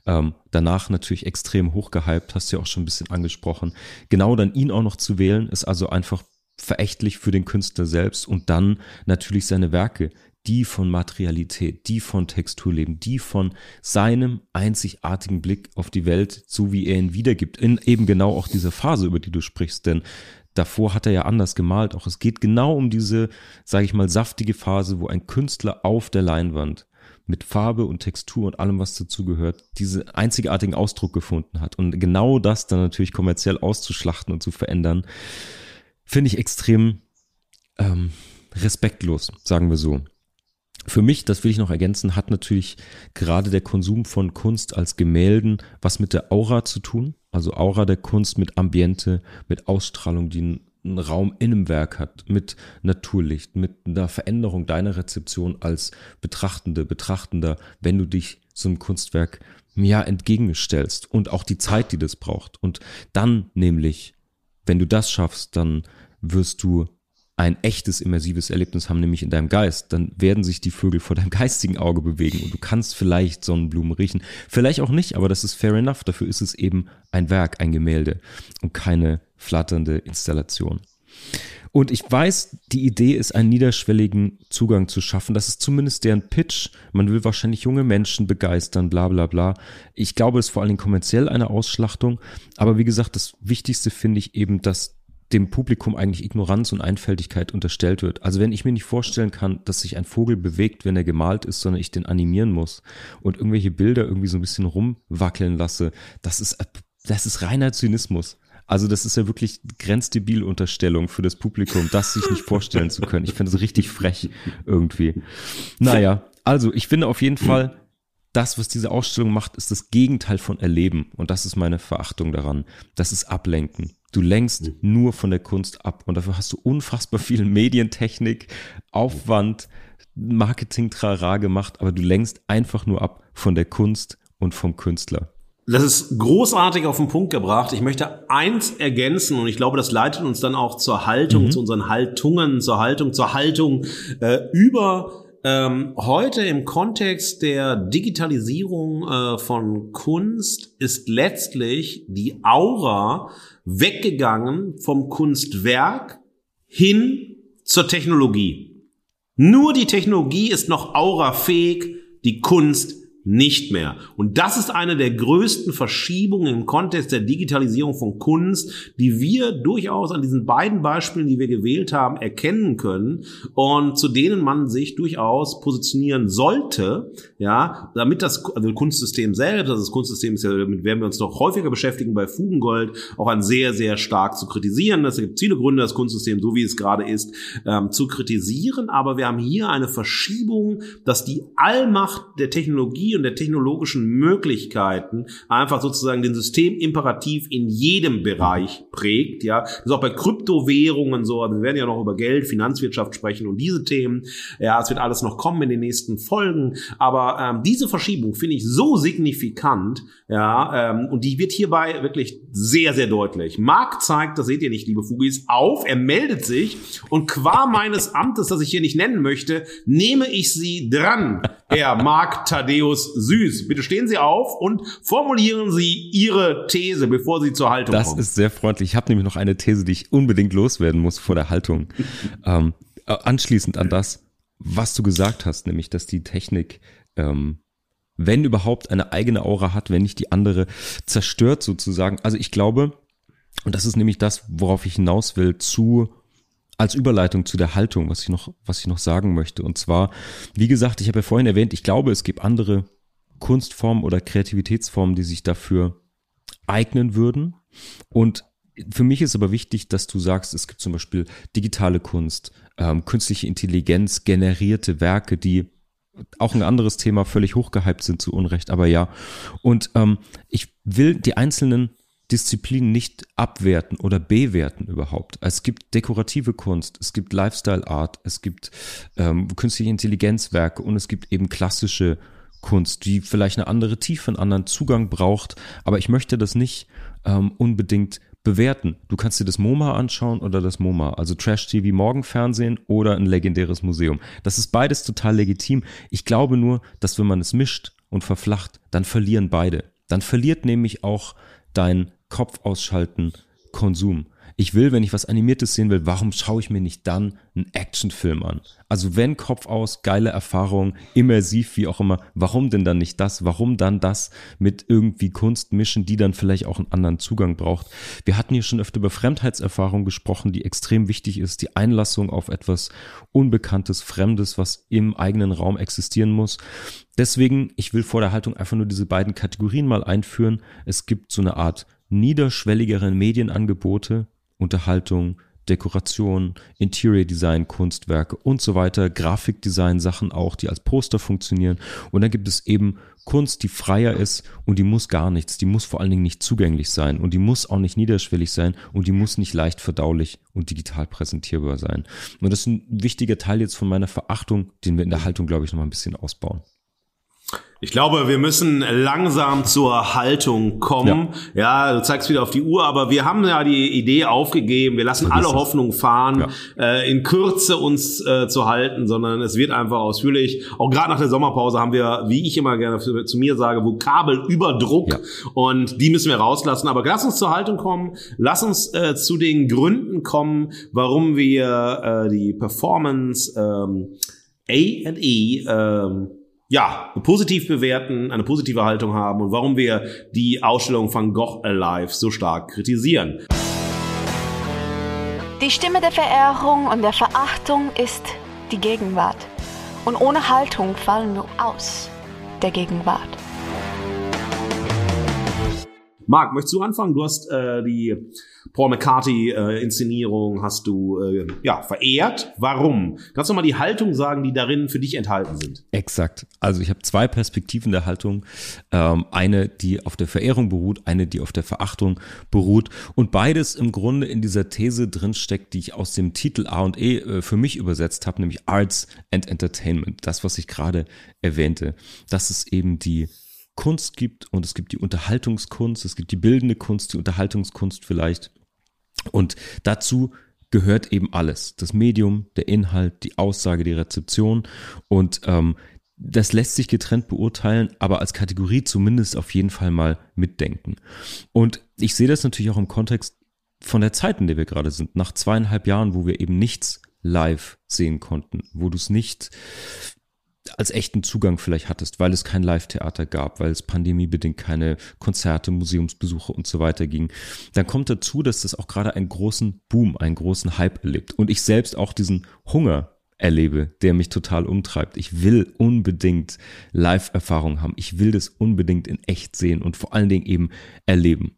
Ähm, danach natürlich extrem hochgehypt, hast du ja auch schon ein bisschen angesprochen. Genau dann ihn auch noch zu wählen, ist also einfach verächtlich für den Künstler selbst und dann natürlich seine Werke, die von Materialität, die von Textur leben, die von seinem einzigartigen Blick auf die Welt, so wie er ihn wiedergibt, in eben genau auch dieser Phase, über die du sprichst. Denn davor hat er ja anders gemalt. Auch es geht genau um diese, sage ich mal, saftige Phase, wo ein Künstler auf der Leinwand mit Farbe und Textur und allem, was dazugehört, diese einzigartigen Ausdruck gefunden hat. Und genau das dann natürlich kommerziell auszuschlachten und zu verändern, finde ich extrem ähm, respektlos, sagen wir so. Für mich, das will ich noch ergänzen, hat natürlich gerade der Konsum von Kunst als Gemälden was mit der Aura zu tun. Also Aura der Kunst mit Ambiente, mit Ausstrahlung, die einen Raum in einem Werk hat, mit Naturlicht, mit einer Veränderung deiner Rezeption als Betrachtende, Betrachtender, wenn du dich so einem Kunstwerk ja entgegenstellst und auch die Zeit, die das braucht. Und dann nämlich, wenn du das schaffst, dann wirst du ein echtes immersives Erlebnis haben, nämlich in deinem Geist, dann werden sich die Vögel vor deinem geistigen Auge bewegen und du kannst vielleicht Sonnenblumen riechen. Vielleicht auch nicht, aber das ist fair enough. Dafür ist es eben ein Werk, ein Gemälde und keine flatternde Installation. Und ich weiß, die Idee ist, einen niederschwelligen Zugang zu schaffen. Das ist zumindest deren Pitch. Man will wahrscheinlich junge Menschen begeistern, bla bla bla. Ich glaube, es ist vor allen Dingen kommerziell eine Ausschlachtung. Aber wie gesagt, das Wichtigste finde ich eben, dass dem Publikum eigentlich Ignoranz und Einfältigkeit unterstellt wird. Also wenn ich mir nicht vorstellen kann, dass sich ein Vogel bewegt, wenn er gemalt ist, sondern ich den animieren muss und irgendwelche Bilder irgendwie so ein bisschen rumwackeln lasse, das ist, das ist reiner Zynismus. Also das ist ja wirklich grenzdebil Unterstellung für das Publikum, das sich nicht vorstellen zu können. Ich finde es richtig frech irgendwie. Naja, also ich finde auf jeden Fall, das, was diese Ausstellung macht, ist das Gegenteil von Erleben. Und das ist meine Verachtung daran. Das ist Ablenken. Du lenkst mhm. nur von der Kunst ab und dafür hast du unfassbar viel Medientechnik, Aufwand, Marketing-Trara gemacht, aber du lenkst einfach nur ab von der Kunst und vom Künstler. Das ist großartig auf den Punkt gebracht. Ich möchte eins ergänzen und ich glaube, das leitet uns dann auch zur Haltung, mhm. zu unseren Haltungen, zur Haltung, zur Haltung äh, über. Ähm, heute im Kontext der Digitalisierung äh, von Kunst ist letztlich die Aura weggegangen vom Kunstwerk hin zur Technologie. Nur die Technologie ist noch aurafähig, die Kunst nicht mehr. Und das ist eine der größten Verschiebungen im Kontext der Digitalisierung von Kunst, die wir durchaus an diesen beiden Beispielen, die wir gewählt haben, erkennen können und zu denen man sich durchaus positionieren sollte, ja, damit das also Kunstsystem selbst, also das Kunstsystem ist ja, damit werden wir uns noch häufiger beschäftigen bei Fugengold, auch ein sehr, sehr stark zu kritisieren. Es gibt viele Gründe, das Kunstsystem, so wie es gerade ist, ähm, zu kritisieren, aber wir haben hier eine Verschiebung, dass die Allmacht der Technologie und der technologischen Möglichkeiten einfach sozusagen den Systemimperativ in jedem Bereich prägt. Ja, das ist auch bei Kryptowährungen so. Also wir werden ja noch über Geld, Finanzwirtschaft sprechen und diese Themen. Ja, es wird alles noch kommen in den nächsten Folgen. Aber ähm, diese Verschiebung finde ich so signifikant. Ja, ähm, und die wird hierbei wirklich sehr, sehr deutlich. Marc zeigt, das seht ihr nicht, liebe Fugis, auf. Er meldet sich und qua meines Amtes, das ich hier nicht nennen möchte, nehme ich sie dran. Herr Marc Thaddeus Süß. Bitte stehen Sie auf und formulieren Sie Ihre These, bevor Sie zur Haltung das kommen. Das ist sehr freundlich. Ich habe nämlich noch eine These, die ich unbedingt loswerden muss vor der Haltung. ähm, äh, anschließend an das, was du gesagt hast, nämlich, dass die Technik, ähm, wenn überhaupt, eine eigene Aura hat, wenn nicht die andere zerstört sozusagen. Also ich glaube, und das ist nämlich das, worauf ich hinaus will, zu als Überleitung zu der Haltung, was ich noch, was ich noch sagen möchte. Und zwar, wie gesagt, ich habe ja vorhin erwähnt, ich glaube, es gibt andere Kunstformen oder Kreativitätsformen, die sich dafür eignen würden. Und für mich ist aber wichtig, dass du sagst, es gibt zum Beispiel digitale Kunst, ähm, künstliche Intelligenz, generierte Werke, die auch ein anderes Thema völlig hochgehypt sind zu Unrecht, aber ja. Und ähm, ich will die einzelnen Disziplinen nicht abwerten oder bewerten überhaupt. Es gibt dekorative Kunst, es gibt Lifestyle Art, es gibt ähm, künstliche Intelligenzwerke und es gibt eben klassische Kunst, die vielleicht eine andere Tiefe, einen anderen Zugang braucht. Aber ich möchte das nicht ähm, unbedingt bewerten. Du kannst dir das MoMA anschauen oder das MoMA, also Trash-TV Morgenfernsehen oder ein legendäres Museum. Das ist beides total legitim. Ich glaube nur, dass wenn man es mischt und verflacht, dann verlieren beide. Dann verliert nämlich auch dein Kopf ausschalten Konsum ich will, wenn ich was Animiertes sehen will, warum schaue ich mir nicht dann einen Actionfilm an? Also wenn Kopf aus, geile Erfahrung, immersiv, wie auch immer, warum denn dann nicht das? Warum dann das mit irgendwie Kunst mischen, die dann vielleicht auch einen anderen Zugang braucht? Wir hatten hier schon öfter über Fremdheitserfahrung gesprochen, die extrem wichtig ist, die Einlassung auf etwas Unbekanntes, Fremdes, was im eigenen Raum existieren muss. Deswegen, ich will vor der Haltung einfach nur diese beiden Kategorien mal einführen. Es gibt so eine Art niederschwelligere Medienangebote, Unterhaltung, Dekoration, Interior Design, Kunstwerke und so weiter, Grafikdesign Sachen auch, die als Poster funktionieren. Und dann gibt es eben Kunst, die freier ist und die muss gar nichts. Die muss vor allen Dingen nicht zugänglich sein und die muss auch nicht niederschwellig sein und die muss nicht leicht verdaulich und digital präsentierbar sein. Und das ist ein wichtiger Teil jetzt von meiner Verachtung, den wir in der Haltung, glaube ich, noch mal ein bisschen ausbauen. Ich glaube, wir müssen langsam zur Haltung kommen. Ja. ja. du zeigst wieder auf die Uhr, aber wir haben ja die Idee aufgegeben. Wir lassen alle Hoffnung fahren, ja. äh, in Kürze uns äh, zu halten, sondern es wird einfach ausführlich. Auch gerade nach der Sommerpause haben wir, wie ich immer gerne für, zu mir sage, Vokabelüberdruck ja. und die müssen wir rauslassen. Aber lass uns zur Haltung kommen. Lass uns äh, zu den Gründen kommen, warum wir äh, die Performance ähm, A&E ähm, ja, positiv bewerten, eine positive Haltung haben und warum wir die Ausstellung van Gogh Alive so stark kritisieren. Die Stimme der Verehrung und der Verachtung ist die Gegenwart. Und ohne Haltung fallen wir aus der Gegenwart. Marc, möchtest du anfangen? Du hast äh, die Paul McCarthy-Inszenierung äh, hast du äh, ja verehrt. Warum? Kannst du mal die Haltung sagen, die darin für dich enthalten sind? Exakt. Also ich habe zwei Perspektiven der Haltung. Ähm, eine, die auf der Verehrung beruht, eine, die auf der Verachtung beruht. Und beides im Grunde in dieser These drinsteckt, die ich aus dem Titel A und E äh, für mich übersetzt habe, nämlich Arts and Entertainment. Das, was ich gerade erwähnte. Das ist eben die Kunst gibt und es gibt die Unterhaltungskunst, es gibt die bildende Kunst, die Unterhaltungskunst vielleicht. Und dazu gehört eben alles. Das Medium, der Inhalt, die Aussage, die Rezeption. Und ähm, das lässt sich getrennt beurteilen, aber als Kategorie zumindest auf jeden Fall mal mitdenken. Und ich sehe das natürlich auch im Kontext von der Zeit, in der wir gerade sind. Nach zweieinhalb Jahren, wo wir eben nichts live sehen konnten, wo du es nicht als echten Zugang vielleicht hattest, weil es kein Live-Theater gab, weil es pandemiebedingt keine Konzerte, Museumsbesuche und so weiter ging. Dann kommt dazu, dass das auch gerade einen großen Boom, einen großen Hype erlebt. Und ich selbst auch diesen Hunger erlebe, der mich total umtreibt. Ich will unbedingt Live-Erfahrung haben. Ich will das unbedingt in echt sehen und vor allen Dingen eben erleben.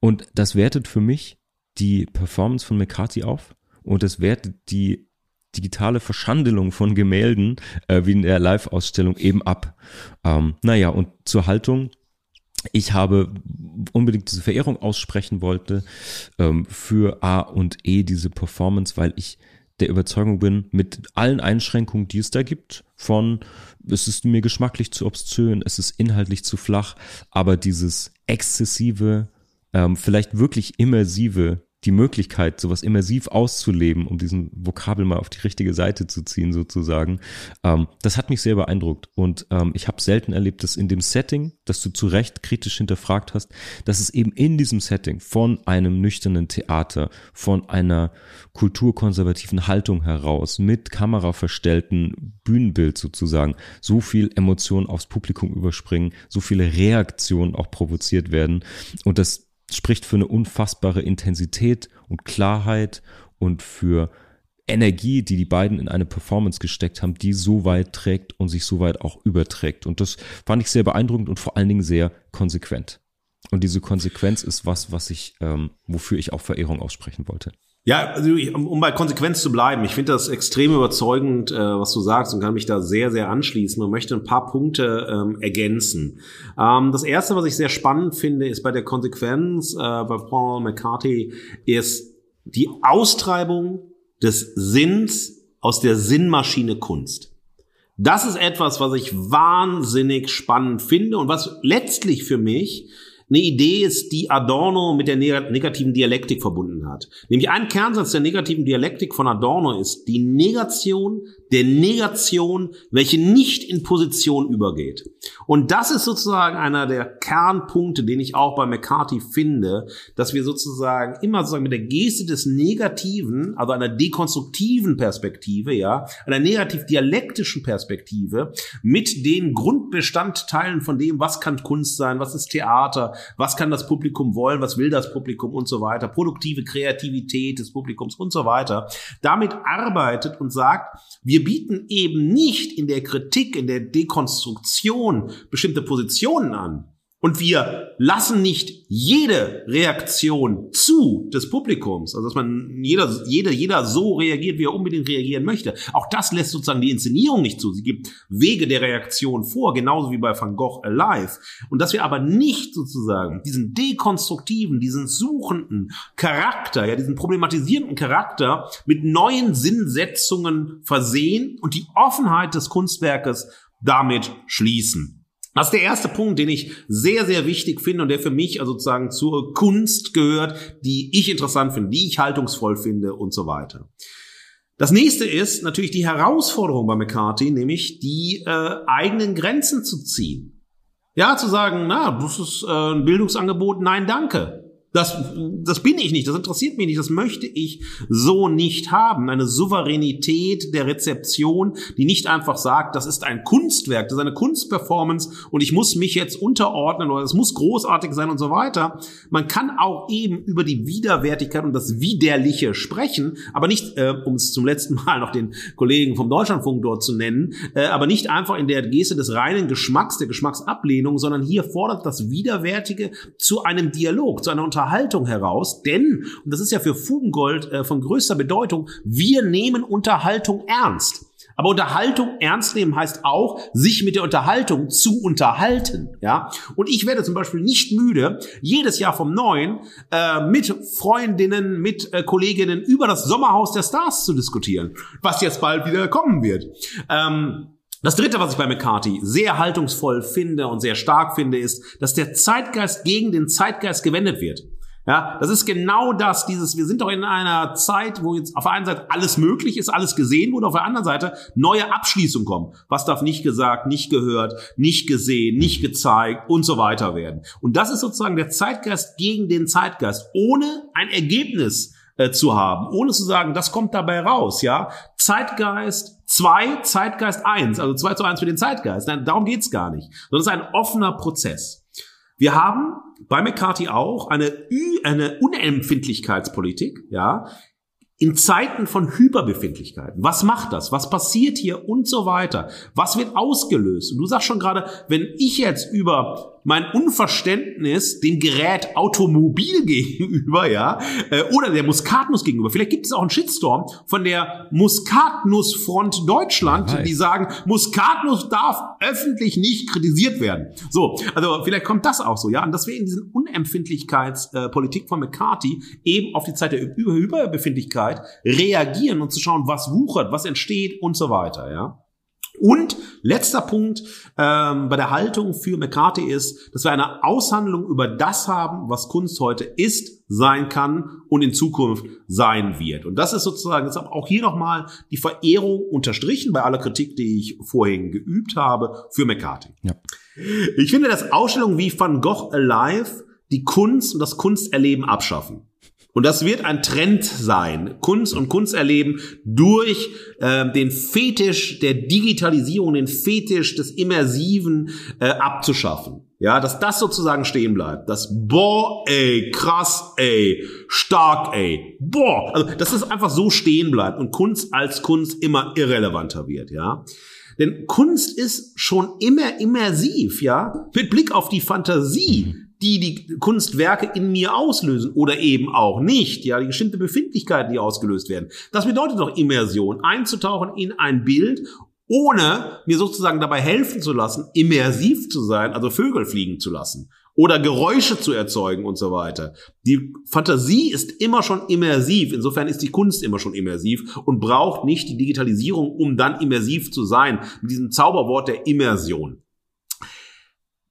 Und das wertet für mich die Performance von McCarthy auf und es wertet die digitale Verschandelung von Gemälden äh, wie in der Live-Ausstellung eben ab. Ähm, naja, und zur Haltung. Ich habe unbedingt diese Verehrung aussprechen wollte ähm, für A und E diese Performance, weil ich der Überzeugung bin, mit allen Einschränkungen, die es da gibt, von es ist mir geschmacklich zu obszön, es ist inhaltlich zu flach, aber dieses exzessive, ähm, vielleicht wirklich immersive die Möglichkeit, sowas immersiv auszuleben, um diesen Vokabel mal auf die richtige Seite zu ziehen, sozusagen, ähm, das hat mich sehr beeindruckt. Und ähm, ich habe selten erlebt, dass in dem Setting, das du zu Recht kritisch hinterfragt hast, dass es eben in diesem Setting von einem nüchternen Theater, von einer kulturkonservativen Haltung heraus, mit kameraverstellten Bühnenbild sozusagen, so viel Emotionen aufs Publikum überspringen, so viele Reaktionen auch provoziert werden. Und das spricht für eine unfassbare Intensität und Klarheit und für Energie, die die beiden in eine Performance gesteckt haben, die so weit trägt und sich so weit auch überträgt. Und das fand ich sehr beeindruckend und vor allen Dingen sehr konsequent. Und diese Konsequenz ist was, was ich, ähm, wofür ich auch Verehrung aussprechen wollte. Ja, also um bei Konsequenz zu bleiben, ich finde das extrem überzeugend, äh, was du sagst und kann mich da sehr, sehr anschließen und möchte ein paar Punkte ähm, ergänzen. Ähm, das erste, was ich sehr spannend finde, ist bei der Konsequenz äh, bei Paul McCarthy, ist die Austreibung des Sinns aus der Sinnmaschine Kunst. Das ist etwas, was ich wahnsinnig spannend finde und was letztlich für mich eine Idee ist, die Adorno mit der negativen Dialektik verbunden hat. Nämlich ein Kernsatz der negativen Dialektik von Adorno ist die Negation der Negation, welche nicht in Position übergeht. Und das ist sozusagen einer der Kernpunkte, den ich auch bei McCarthy finde, dass wir sozusagen immer sozusagen mit der Geste des Negativen, also einer dekonstruktiven Perspektive, ja, einer negativ-dialektischen Perspektive, mit den Grundbestandteilen von dem, was kann Kunst sein, was ist Theater, was kann das Publikum wollen, was will das Publikum? Und so weiter, produktive Kreativität des Publikums und so weiter, damit arbeitet und sagt, wir bieten eben nicht in der Kritik, in der Dekonstruktion bestimmte Positionen an, und wir lassen nicht jede Reaktion zu des Publikums, also dass man jeder, jeder, jeder so reagiert, wie er unbedingt reagieren möchte. Auch das lässt sozusagen die Inszenierung nicht zu. Sie gibt Wege der Reaktion vor, genauso wie bei Van Gogh Alive. Und dass wir aber nicht sozusagen diesen dekonstruktiven, diesen suchenden Charakter, ja, diesen problematisierenden Charakter mit neuen Sinnsetzungen versehen und die Offenheit des Kunstwerkes damit schließen. Das ist der erste Punkt, den ich sehr, sehr wichtig finde und der für mich also sozusagen zur Kunst gehört, die ich interessant finde, die ich haltungsvoll finde und so weiter. Das nächste ist natürlich die Herausforderung bei McCarthy, nämlich die äh, eigenen Grenzen zu ziehen. Ja, zu sagen, na, das ist äh, ein Bildungsangebot, nein, danke. Das, das bin ich nicht, das interessiert mich nicht, das möchte ich so nicht haben. Eine Souveränität der Rezeption, die nicht einfach sagt, das ist ein Kunstwerk, das ist eine Kunstperformance und ich muss mich jetzt unterordnen oder es muss großartig sein und so weiter. Man kann auch eben über die Widerwärtigkeit und das Widerliche sprechen, aber nicht, äh, um es zum letzten Mal noch den Kollegen vom Deutschlandfunk dort zu nennen, äh, aber nicht einfach in der Geste des reinen Geschmacks, der Geschmacksablehnung, sondern hier fordert das Widerwärtige zu einem Dialog, zu einer Unterhaltung Unterhaltung heraus, denn, und das ist ja für Fugengold äh, von größter Bedeutung, wir nehmen Unterhaltung ernst. Aber Unterhaltung ernst nehmen heißt auch, sich mit der Unterhaltung zu unterhalten. Ja, und ich werde zum Beispiel nicht müde, jedes Jahr vom Neuen äh, mit Freundinnen, mit äh, Kolleginnen über das Sommerhaus der Stars zu diskutieren, was jetzt bald wieder kommen wird. Ähm, das dritte, was ich bei McCarthy sehr haltungsvoll finde und sehr stark finde, ist, dass der Zeitgeist gegen den Zeitgeist gewendet wird. Ja, das ist genau das, dieses, wir sind doch in einer Zeit, wo jetzt auf der einen Seite alles möglich ist, alles gesehen wurde, auf der anderen Seite neue Abschließungen kommen. Was darf nicht gesagt, nicht gehört, nicht gesehen, nicht gezeigt und so weiter werden. Und das ist sozusagen der Zeitgeist gegen den Zeitgeist, ohne ein Ergebnis äh, zu haben, ohne zu sagen, das kommt dabei raus, ja. Zeitgeist 2, Zeitgeist 1, also 2 zu 1 für den Zeitgeist. Nein, darum geht's gar nicht. Sondern es ist ein offener Prozess. Wir haben bei McCarthy auch eine, eine Unempfindlichkeitspolitik, ja, in Zeiten von Hyperbefindlichkeiten. Was macht das? Was passiert hier und so weiter? Was wird ausgelöst? Und du sagst schon gerade, wenn ich jetzt über mein Unverständnis dem Gerät Automobil gegenüber, ja, äh, oder der Muskatnuss gegenüber. Vielleicht gibt es auch einen Shitstorm von der Muskatnussfront Deutschland, ja, die sagen, Muskatnuss darf öffentlich nicht kritisiert werden. So, also vielleicht kommt das auch so, ja, und dass wir in diesen Unempfindlichkeitspolitik von McCarthy eben auf die Zeit der Überbefindlichkeit reagieren und zu schauen, was wuchert, was entsteht und so weiter, ja. Und letzter Punkt ähm, bei der Haltung für McCarthy ist, dass wir eine Aushandlung über das haben, was Kunst heute ist, sein kann und in Zukunft sein wird. Und das ist sozusagen jetzt auch hier nochmal die Verehrung unterstrichen bei aller Kritik, die ich vorhin geübt habe, für McCarthy. Ja. Ich finde, dass Ausstellungen wie Van Gogh Alive die Kunst und das Kunsterleben abschaffen. Und das wird ein Trend sein, Kunst und Kunsterleben durch äh, den Fetisch der Digitalisierung, den Fetisch des Immersiven äh, abzuschaffen. Ja, dass das sozusagen stehen bleibt. Das boah, ey, krass, ey, stark, ey, boah. Also, dass es einfach so stehen bleibt und Kunst als Kunst immer irrelevanter wird, ja. Denn Kunst ist schon immer immersiv, ja. Mit Blick auf die Fantasie die die Kunstwerke in mir auslösen oder eben auch nicht, ja, die bestimmte Befindlichkeiten, die ausgelöst werden. Das bedeutet doch Immersion, einzutauchen in ein Bild, ohne mir sozusagen dabei helfen zu lassen, immersiv zu sein, also Vögel fliegen zu lassen oder Geräusche zu erzeugen und so weiter. Die Fantasie ist immer schon immersiv, insofern ist die Kunst immer schon immersiv und braucht nicht die Digitalisierung, um dann immersiv zu sein, mit diesem Zauberwort der Immersion.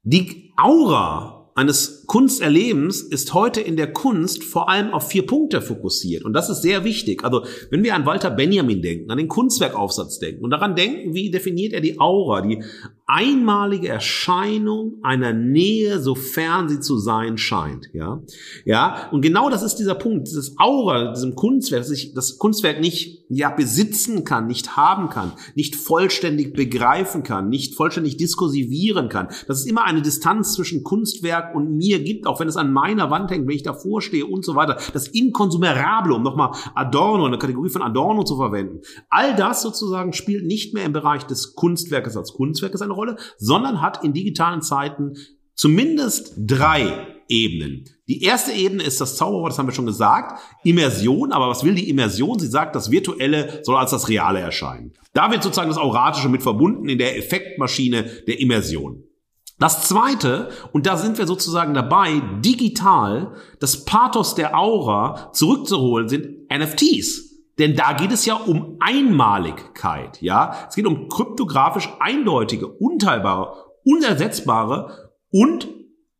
Die Aura eines Kunsterlebens ist heute in der Kunst vor allem auf vier Punkte fokussiert. Und das ist sehr wichtig. Also, wenn wir an Walter Benjamin denken, an den Kunstwerkaufsatz denken und daran denken, wie definiert er die Aura, die einmalige Erscheinung einer Nähe, sofern sie zu sein scheint, ja. Ja. Und genau das ist dieser Punkt, dieses Aura, diesem Kunstwerk, dass ich das Kunstwerk nicht, ja, besitzen kann, nicht haben kann, nicht vollständig begreifen kann, nicht vollständig diskursivieren kann. Dass es immer eine Distanz zwischen Kunstwerk und mir gibt, auch wenn es an meiner Wand hängt, wenn ich davor stehe und so weiter. Das Inkonsumerable, um nochmal Adorno, eine Kategorie von Adorno zu verwenden. All das sozusagen spielt nicht mehr im Bereich des Kunstwerkes als Kunstwerkes eine Rolle, sondern hat in digitalen Zeiten zumindest drei Ebenen. Die erste Ebene ist das Zauberwort, das haben wir schon gesagt, Immersion. Aber was will die Immersion? Sie sagt, das Virtuelle soll als das Reale erscheinen. Da wird sozusagen das Auratische mit verbunden in der Effektmaschine der Immersion. Das zweite, und da sind wir sozusagen dabei, digital das Pathos der Aura zurückzuholen, sind NFTs. Denn da geht es ja um Einmaligkeit, ja. Es geht um kryptografisch eindeutige, unteilbare, unersetzbare und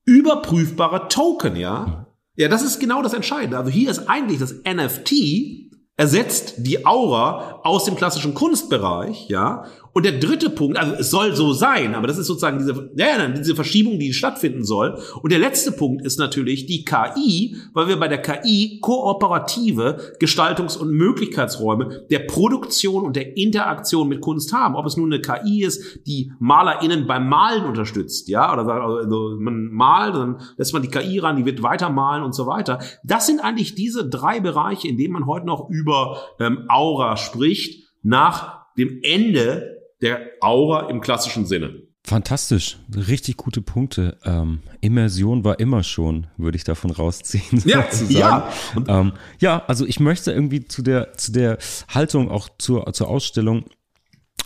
überprüfbare Token, ja. Ja, das ist genau das Entscheidende. Also hier ist eigentlich das NFT ersetzt die Aura aus dem klassischen Kunstbereich, ja, und der dritte Punkt, also es soll so sein, aber das ist sozusagen diese, ja, diese Verschiebung, die stattfinden soll. Und der letzte Punkt ist natürlich die KI, weil wir bei der KI kooperative Gestaltungs- und Möglichkeitsräume der Produktion und der Interaktion mit Kunst haben. Ob es nun eine KI ist, die MalerInnen beim Malen unterstützt, ja, oder also man malt, dann lässt man die KI ran, die wird weitermalen und so weiter. Das sind eigentlich diese drei Bereiche, in denen man heute noch über ähm, Aura spricht, nach dem Ende der Aura im klassischen Sinne. Fantastisch, richtig gute Punkte. Ähm, Immersion war immer schon, würde ich davon rausziehen. Ja, sozusagen. ja. Ähm, ja, also ich möchte irgendwie zu der zu der Haltung auch zur zur Ausstellung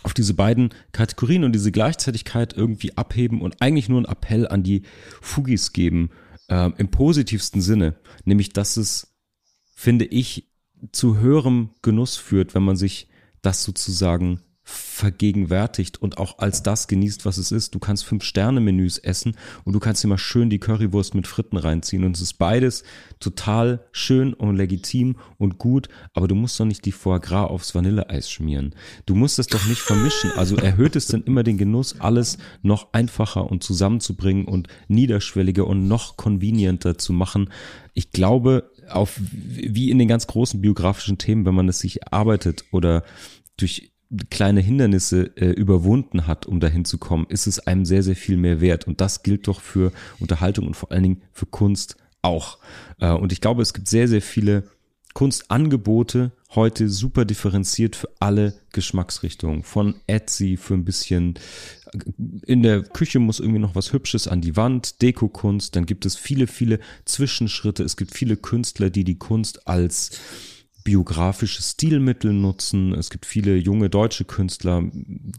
auf diese beiden Kategorien und diese Gleichzeitigkeit irgendwie abheben und eigentlich nur einen Appell an die Fugis geben ähm, im positivsten Sinne, nämlich dass es, finde ich, zu höherem Genuss führt, wenn man sich das sozusagen vergegenwärtigt und auch als das genießt, was es ist. Du kannst Fünf-Sterne-Menüs essen und du kannst mal schön die Currywurst mit Fritten reinziehen. Und es ist beides total schön und legitim und gut, aber du musst doch nicht die Foie Gras aufs Vanilleeis schmieren. Du musst es doch nicht vermischen. Also erhöht es dann immer den Genuss, alles noch einfacher und zusammenzubringen und niederschwelliger und noch convenienter zu machen. Ich glaube, auf, wie in den ganz großen biografischen Themen, wenn man es sich erarbeitet oder durch kleine Hindernisse äh, überwunden hat, um dahin zu kommen, ist es einem sehr, sehr viel mehr wert. Und das gilt doch für Unterhaltung und vor allen Dingen für Kunst auch. Äh, und ich glaube, es gibt sehr, sehr viele Kunstangebote heute super differenziert für alle Geschmacksrichtungen. Von Etsy für ein bisschen in der Küche muss irgendwie noch was Hübsches an die Wand, Dekokunst, dann gibt es viele, viele Zwischenschritte. Es gibt viele Künstler, die die Kunst als biografische Stilmittel nutzen. Es gibt viele junge deutsche Künstler,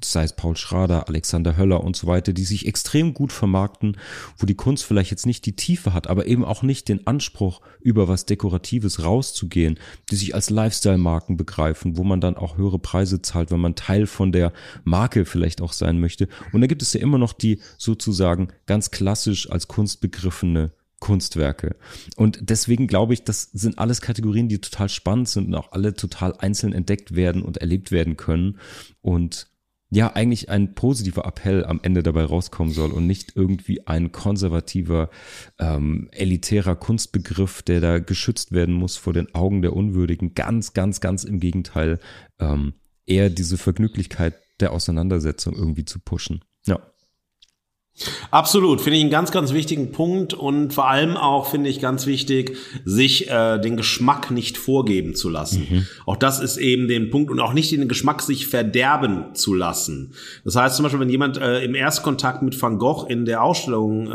sei es Paul Schrader, Alexander Höller und so weiter, die sich extrem gut vermarkten, wo die Kunst vielleicht jetzt nicht die Tiefe hat, aber eben auch nicht den Anspruch, über was Dekoratives rauszugehen, die sich als Lifestyle-Marken begreifen, wo man dann auch höhere Preise zahlt, wenn man Teil von der Marke vielleicht auch sein möchte. Und da gibt es ja immer noch die sozusagen ganz klassisch als Kunst begriffene Kunstwerke. Und deswegen glaube ich, das sind alles Kategorien, die total spannend sind und auch alle total einzeln entdeckt werden und erlebt werden können. Und ja, eigentlich ein positiver Appell am Ende dabei rauskommen soll und nicht irgendwie ein konservativer, ähm, elitärer Kunstbegriff, der da geschützt werden muss vor den Augen der Unwürdigen. Ganz, ganz, ganz im Gegenteil, ähm, eher diese Vergnüglichkeit der Auseinandersetzung irgendwie zu pushen. Ja. Absolut, finde ich einen ganz, ganz wichtigen Punkt und vor allem auch finde ich ganz wichtig, sich äh, den Geschmack nicht vorgeben zu lassen. Mhm. Auch das ist eben den Punkt und auch nicht den Geschmack sich verderben zu lassen. Das heißt zum Beispiel, wenn jemand äh, im Erstkontakt mit Van Gogh in der Ausstellung äh,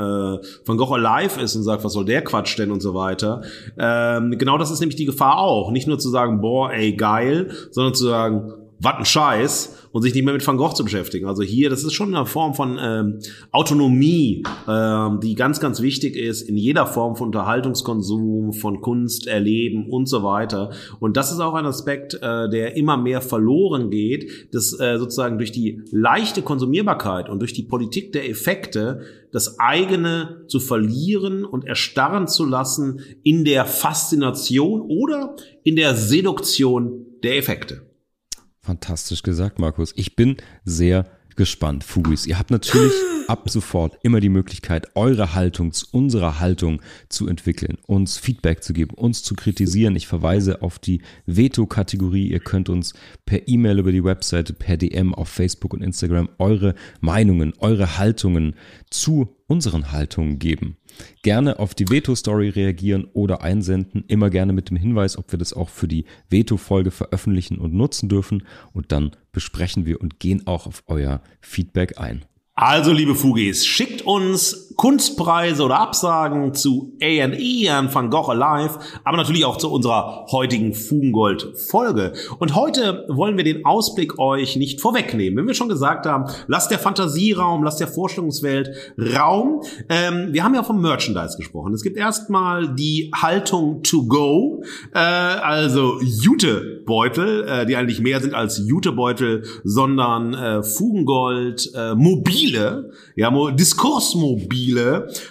Van Gogh Alive ist und sagt, was soll der Quatsch denn und so weiter, ähm, genau das ist nämlich die Gefahr auch. Nicht nur zu sagen, boah, ey, geil, sondern zu sagen, was ein Scheiß und sich nicht mehr mit Van Gogh zu beschäftigen. Also hier, das ist schon eine Form von ähm, Autonomie, ähm, die ganz, ganz wichtig ist in jeder Form von Unterhaltungskonsum, von Kunst erleben und so weiter. Und das ist auch ein Aspekt, äh, der immer mehr verloren geht, dass äh, sozusagen durch die leichte Konsumierbarkeit und durch die Politik der Effekte das eigene zu verlieren und erstarren zu lassen in der Faszination oder in der Seduktion der Effekte. Fantastisch gesagt, Markus. Ich bin sehr gespannt, Fugis. Ihr habt natürlich ab sofort immer die Möglichkeit, eure Haltung zu unserer Haltung zu entwickeln, uns Feedback zu geben, uns zu kritisieren. Ich verweise auf die Veto-Kategorie. Ihr könnt uns per E-Mail über die Webseite, per DM auf Facebook und Instagram eure Meinungen, eure Haltungen zu unseren Haltungen geben. Gerne auf die Veto-Story reagieren oder einsenden, immer gerne mit dem Hinweis, ob wir das auch für die Veto-Folge veröffentlichen und nutzen dürfen. Und dann besprechen wir und gehen auch auf euer Feedback ein. Also, liebe Fugis, schickt uns Kunstpreise oder Absagen zu A&E an Van Gogh Alive, aber natürlich auch zu unserer heutigen Fugengold-Folge. Und heute wollen wir den Ausblick euch nicht vorwegnehmen. Wenn wir schon gesagt haben, lasst der Fantasieraum, lasst der Vorstellungswelt Raum. Ähm, wir haben ja vom Merchandise gesprochen. Es gibt erstmal die Haltung to go, äh, also Jutebeutel, äh, die eigentlich mehr sind als Jutebeutel, sondern äh, Fugengold, äh, mobil Mobile, ja, Diskursmobile,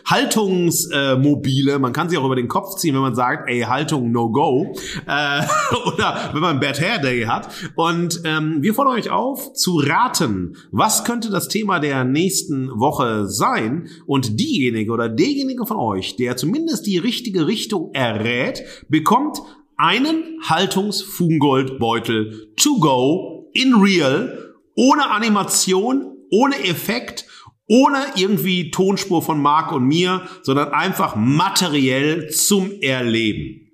Haltungsmobile, man kann sie auch über den Kopf ziehen, wenn man sagt, ey, Haltung no go, äh, oder wenn man Bad Hair Day hat. Und ähm, wir fordern euch auf, zu raten, was könnte das Thema der nächsten Woche sein? Und diejenige oder derjenige von euch, der zumindest die richtige Richtung errät, bekommt einen Haltungsfugengoldbeutel to go in real ohne Animation, ohne Effekt, ohne irgendwie Tonspur von Marc und mir, sondern einfach materiell zum Erleben.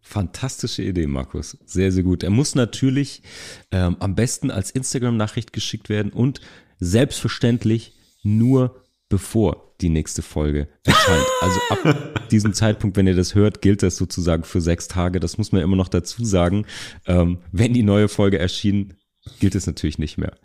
Fantastische Idee, Markus. Sehr, sehr gut. Er muss natürlich ähm, am besten als Instagram-Nachricht geschickt werden und selbstverständlich nur bevor die nächste Folge erscheint. Also ab diesem Zeitpunkt, wenn ihr das hört, gilt das sozusagen für sechs Tage. Das muss man immer noch dazu sagen. Ähm, wenn die neue Folge erschien, gilt es natürlich nicht mehr.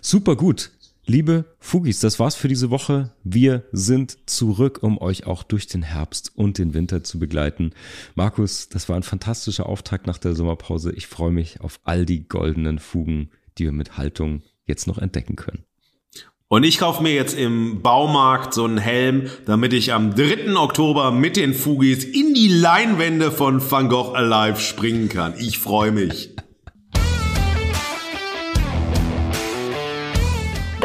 Super gut. Liebe Fugis, das war's für diese Woche. Wir sind zurück, um euch auch durch den Herbst und den Winter zu begleiten. Markus, das war ein fantastischer Auftakt nach der Sommerpause. Ich freue mich auf all die goldenen Fugen, die wir mit Haltung jetzt noch entdecken können. Und ich kaufe mir jetzt im Baumarkt so einen Helm, damit ich am 3. Oktober mit den Fugis in die Leinwände von Van Gogh Alive springen kann. Ich freue mich.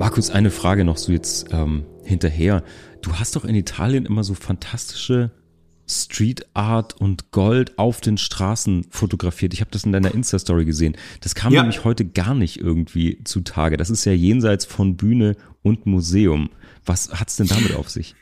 Markus, eine Frage noch so jetzt ähm, hinterher. Du hast doch in Italien immer so fantastische Street Art und Gold auf den Straßen fotografiert. Ich habe das in deiner Insta-Story gesehen. Das kam ja. nämlich heute gar nicht irgendwie zutage. Das ist ja jenseits von Bühne und Museum. Was hat's denn damit auf sich?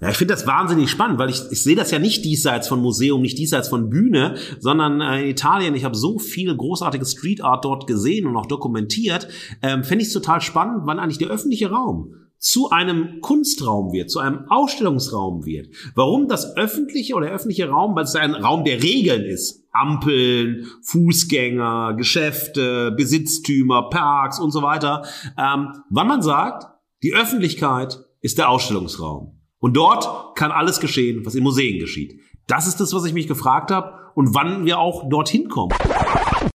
Ja, ich finde das wahnsinnig spannend, weil ich, ich sehe das ja nicht diesseits von Museum, nicht diesseits von Bühne, sondern äh, in Italien, ich habe so viel großartige Street Art dort gesehen und auch dokumentiert, ähm, finde ich es total spannend, wann eigentlich der öffentliche Raum zu einem Kunstraum wird, zu einem Ausstellungsraum wird. Warum das öffentliche oder öffentliche Raum, weil es ein Raum der Regeln ist. Ampeln, Fußgänger, Geschäfte, Besitztümer, Parks und so weiter. Ähm, wann man sagt, die Öffentlichkeit ist der Ausstellungsraum. Und dort kann alles geschehen, was in Museen geschieht. Das ist das, was ich mich gefragt habe und wann wir auch dorthin kommen.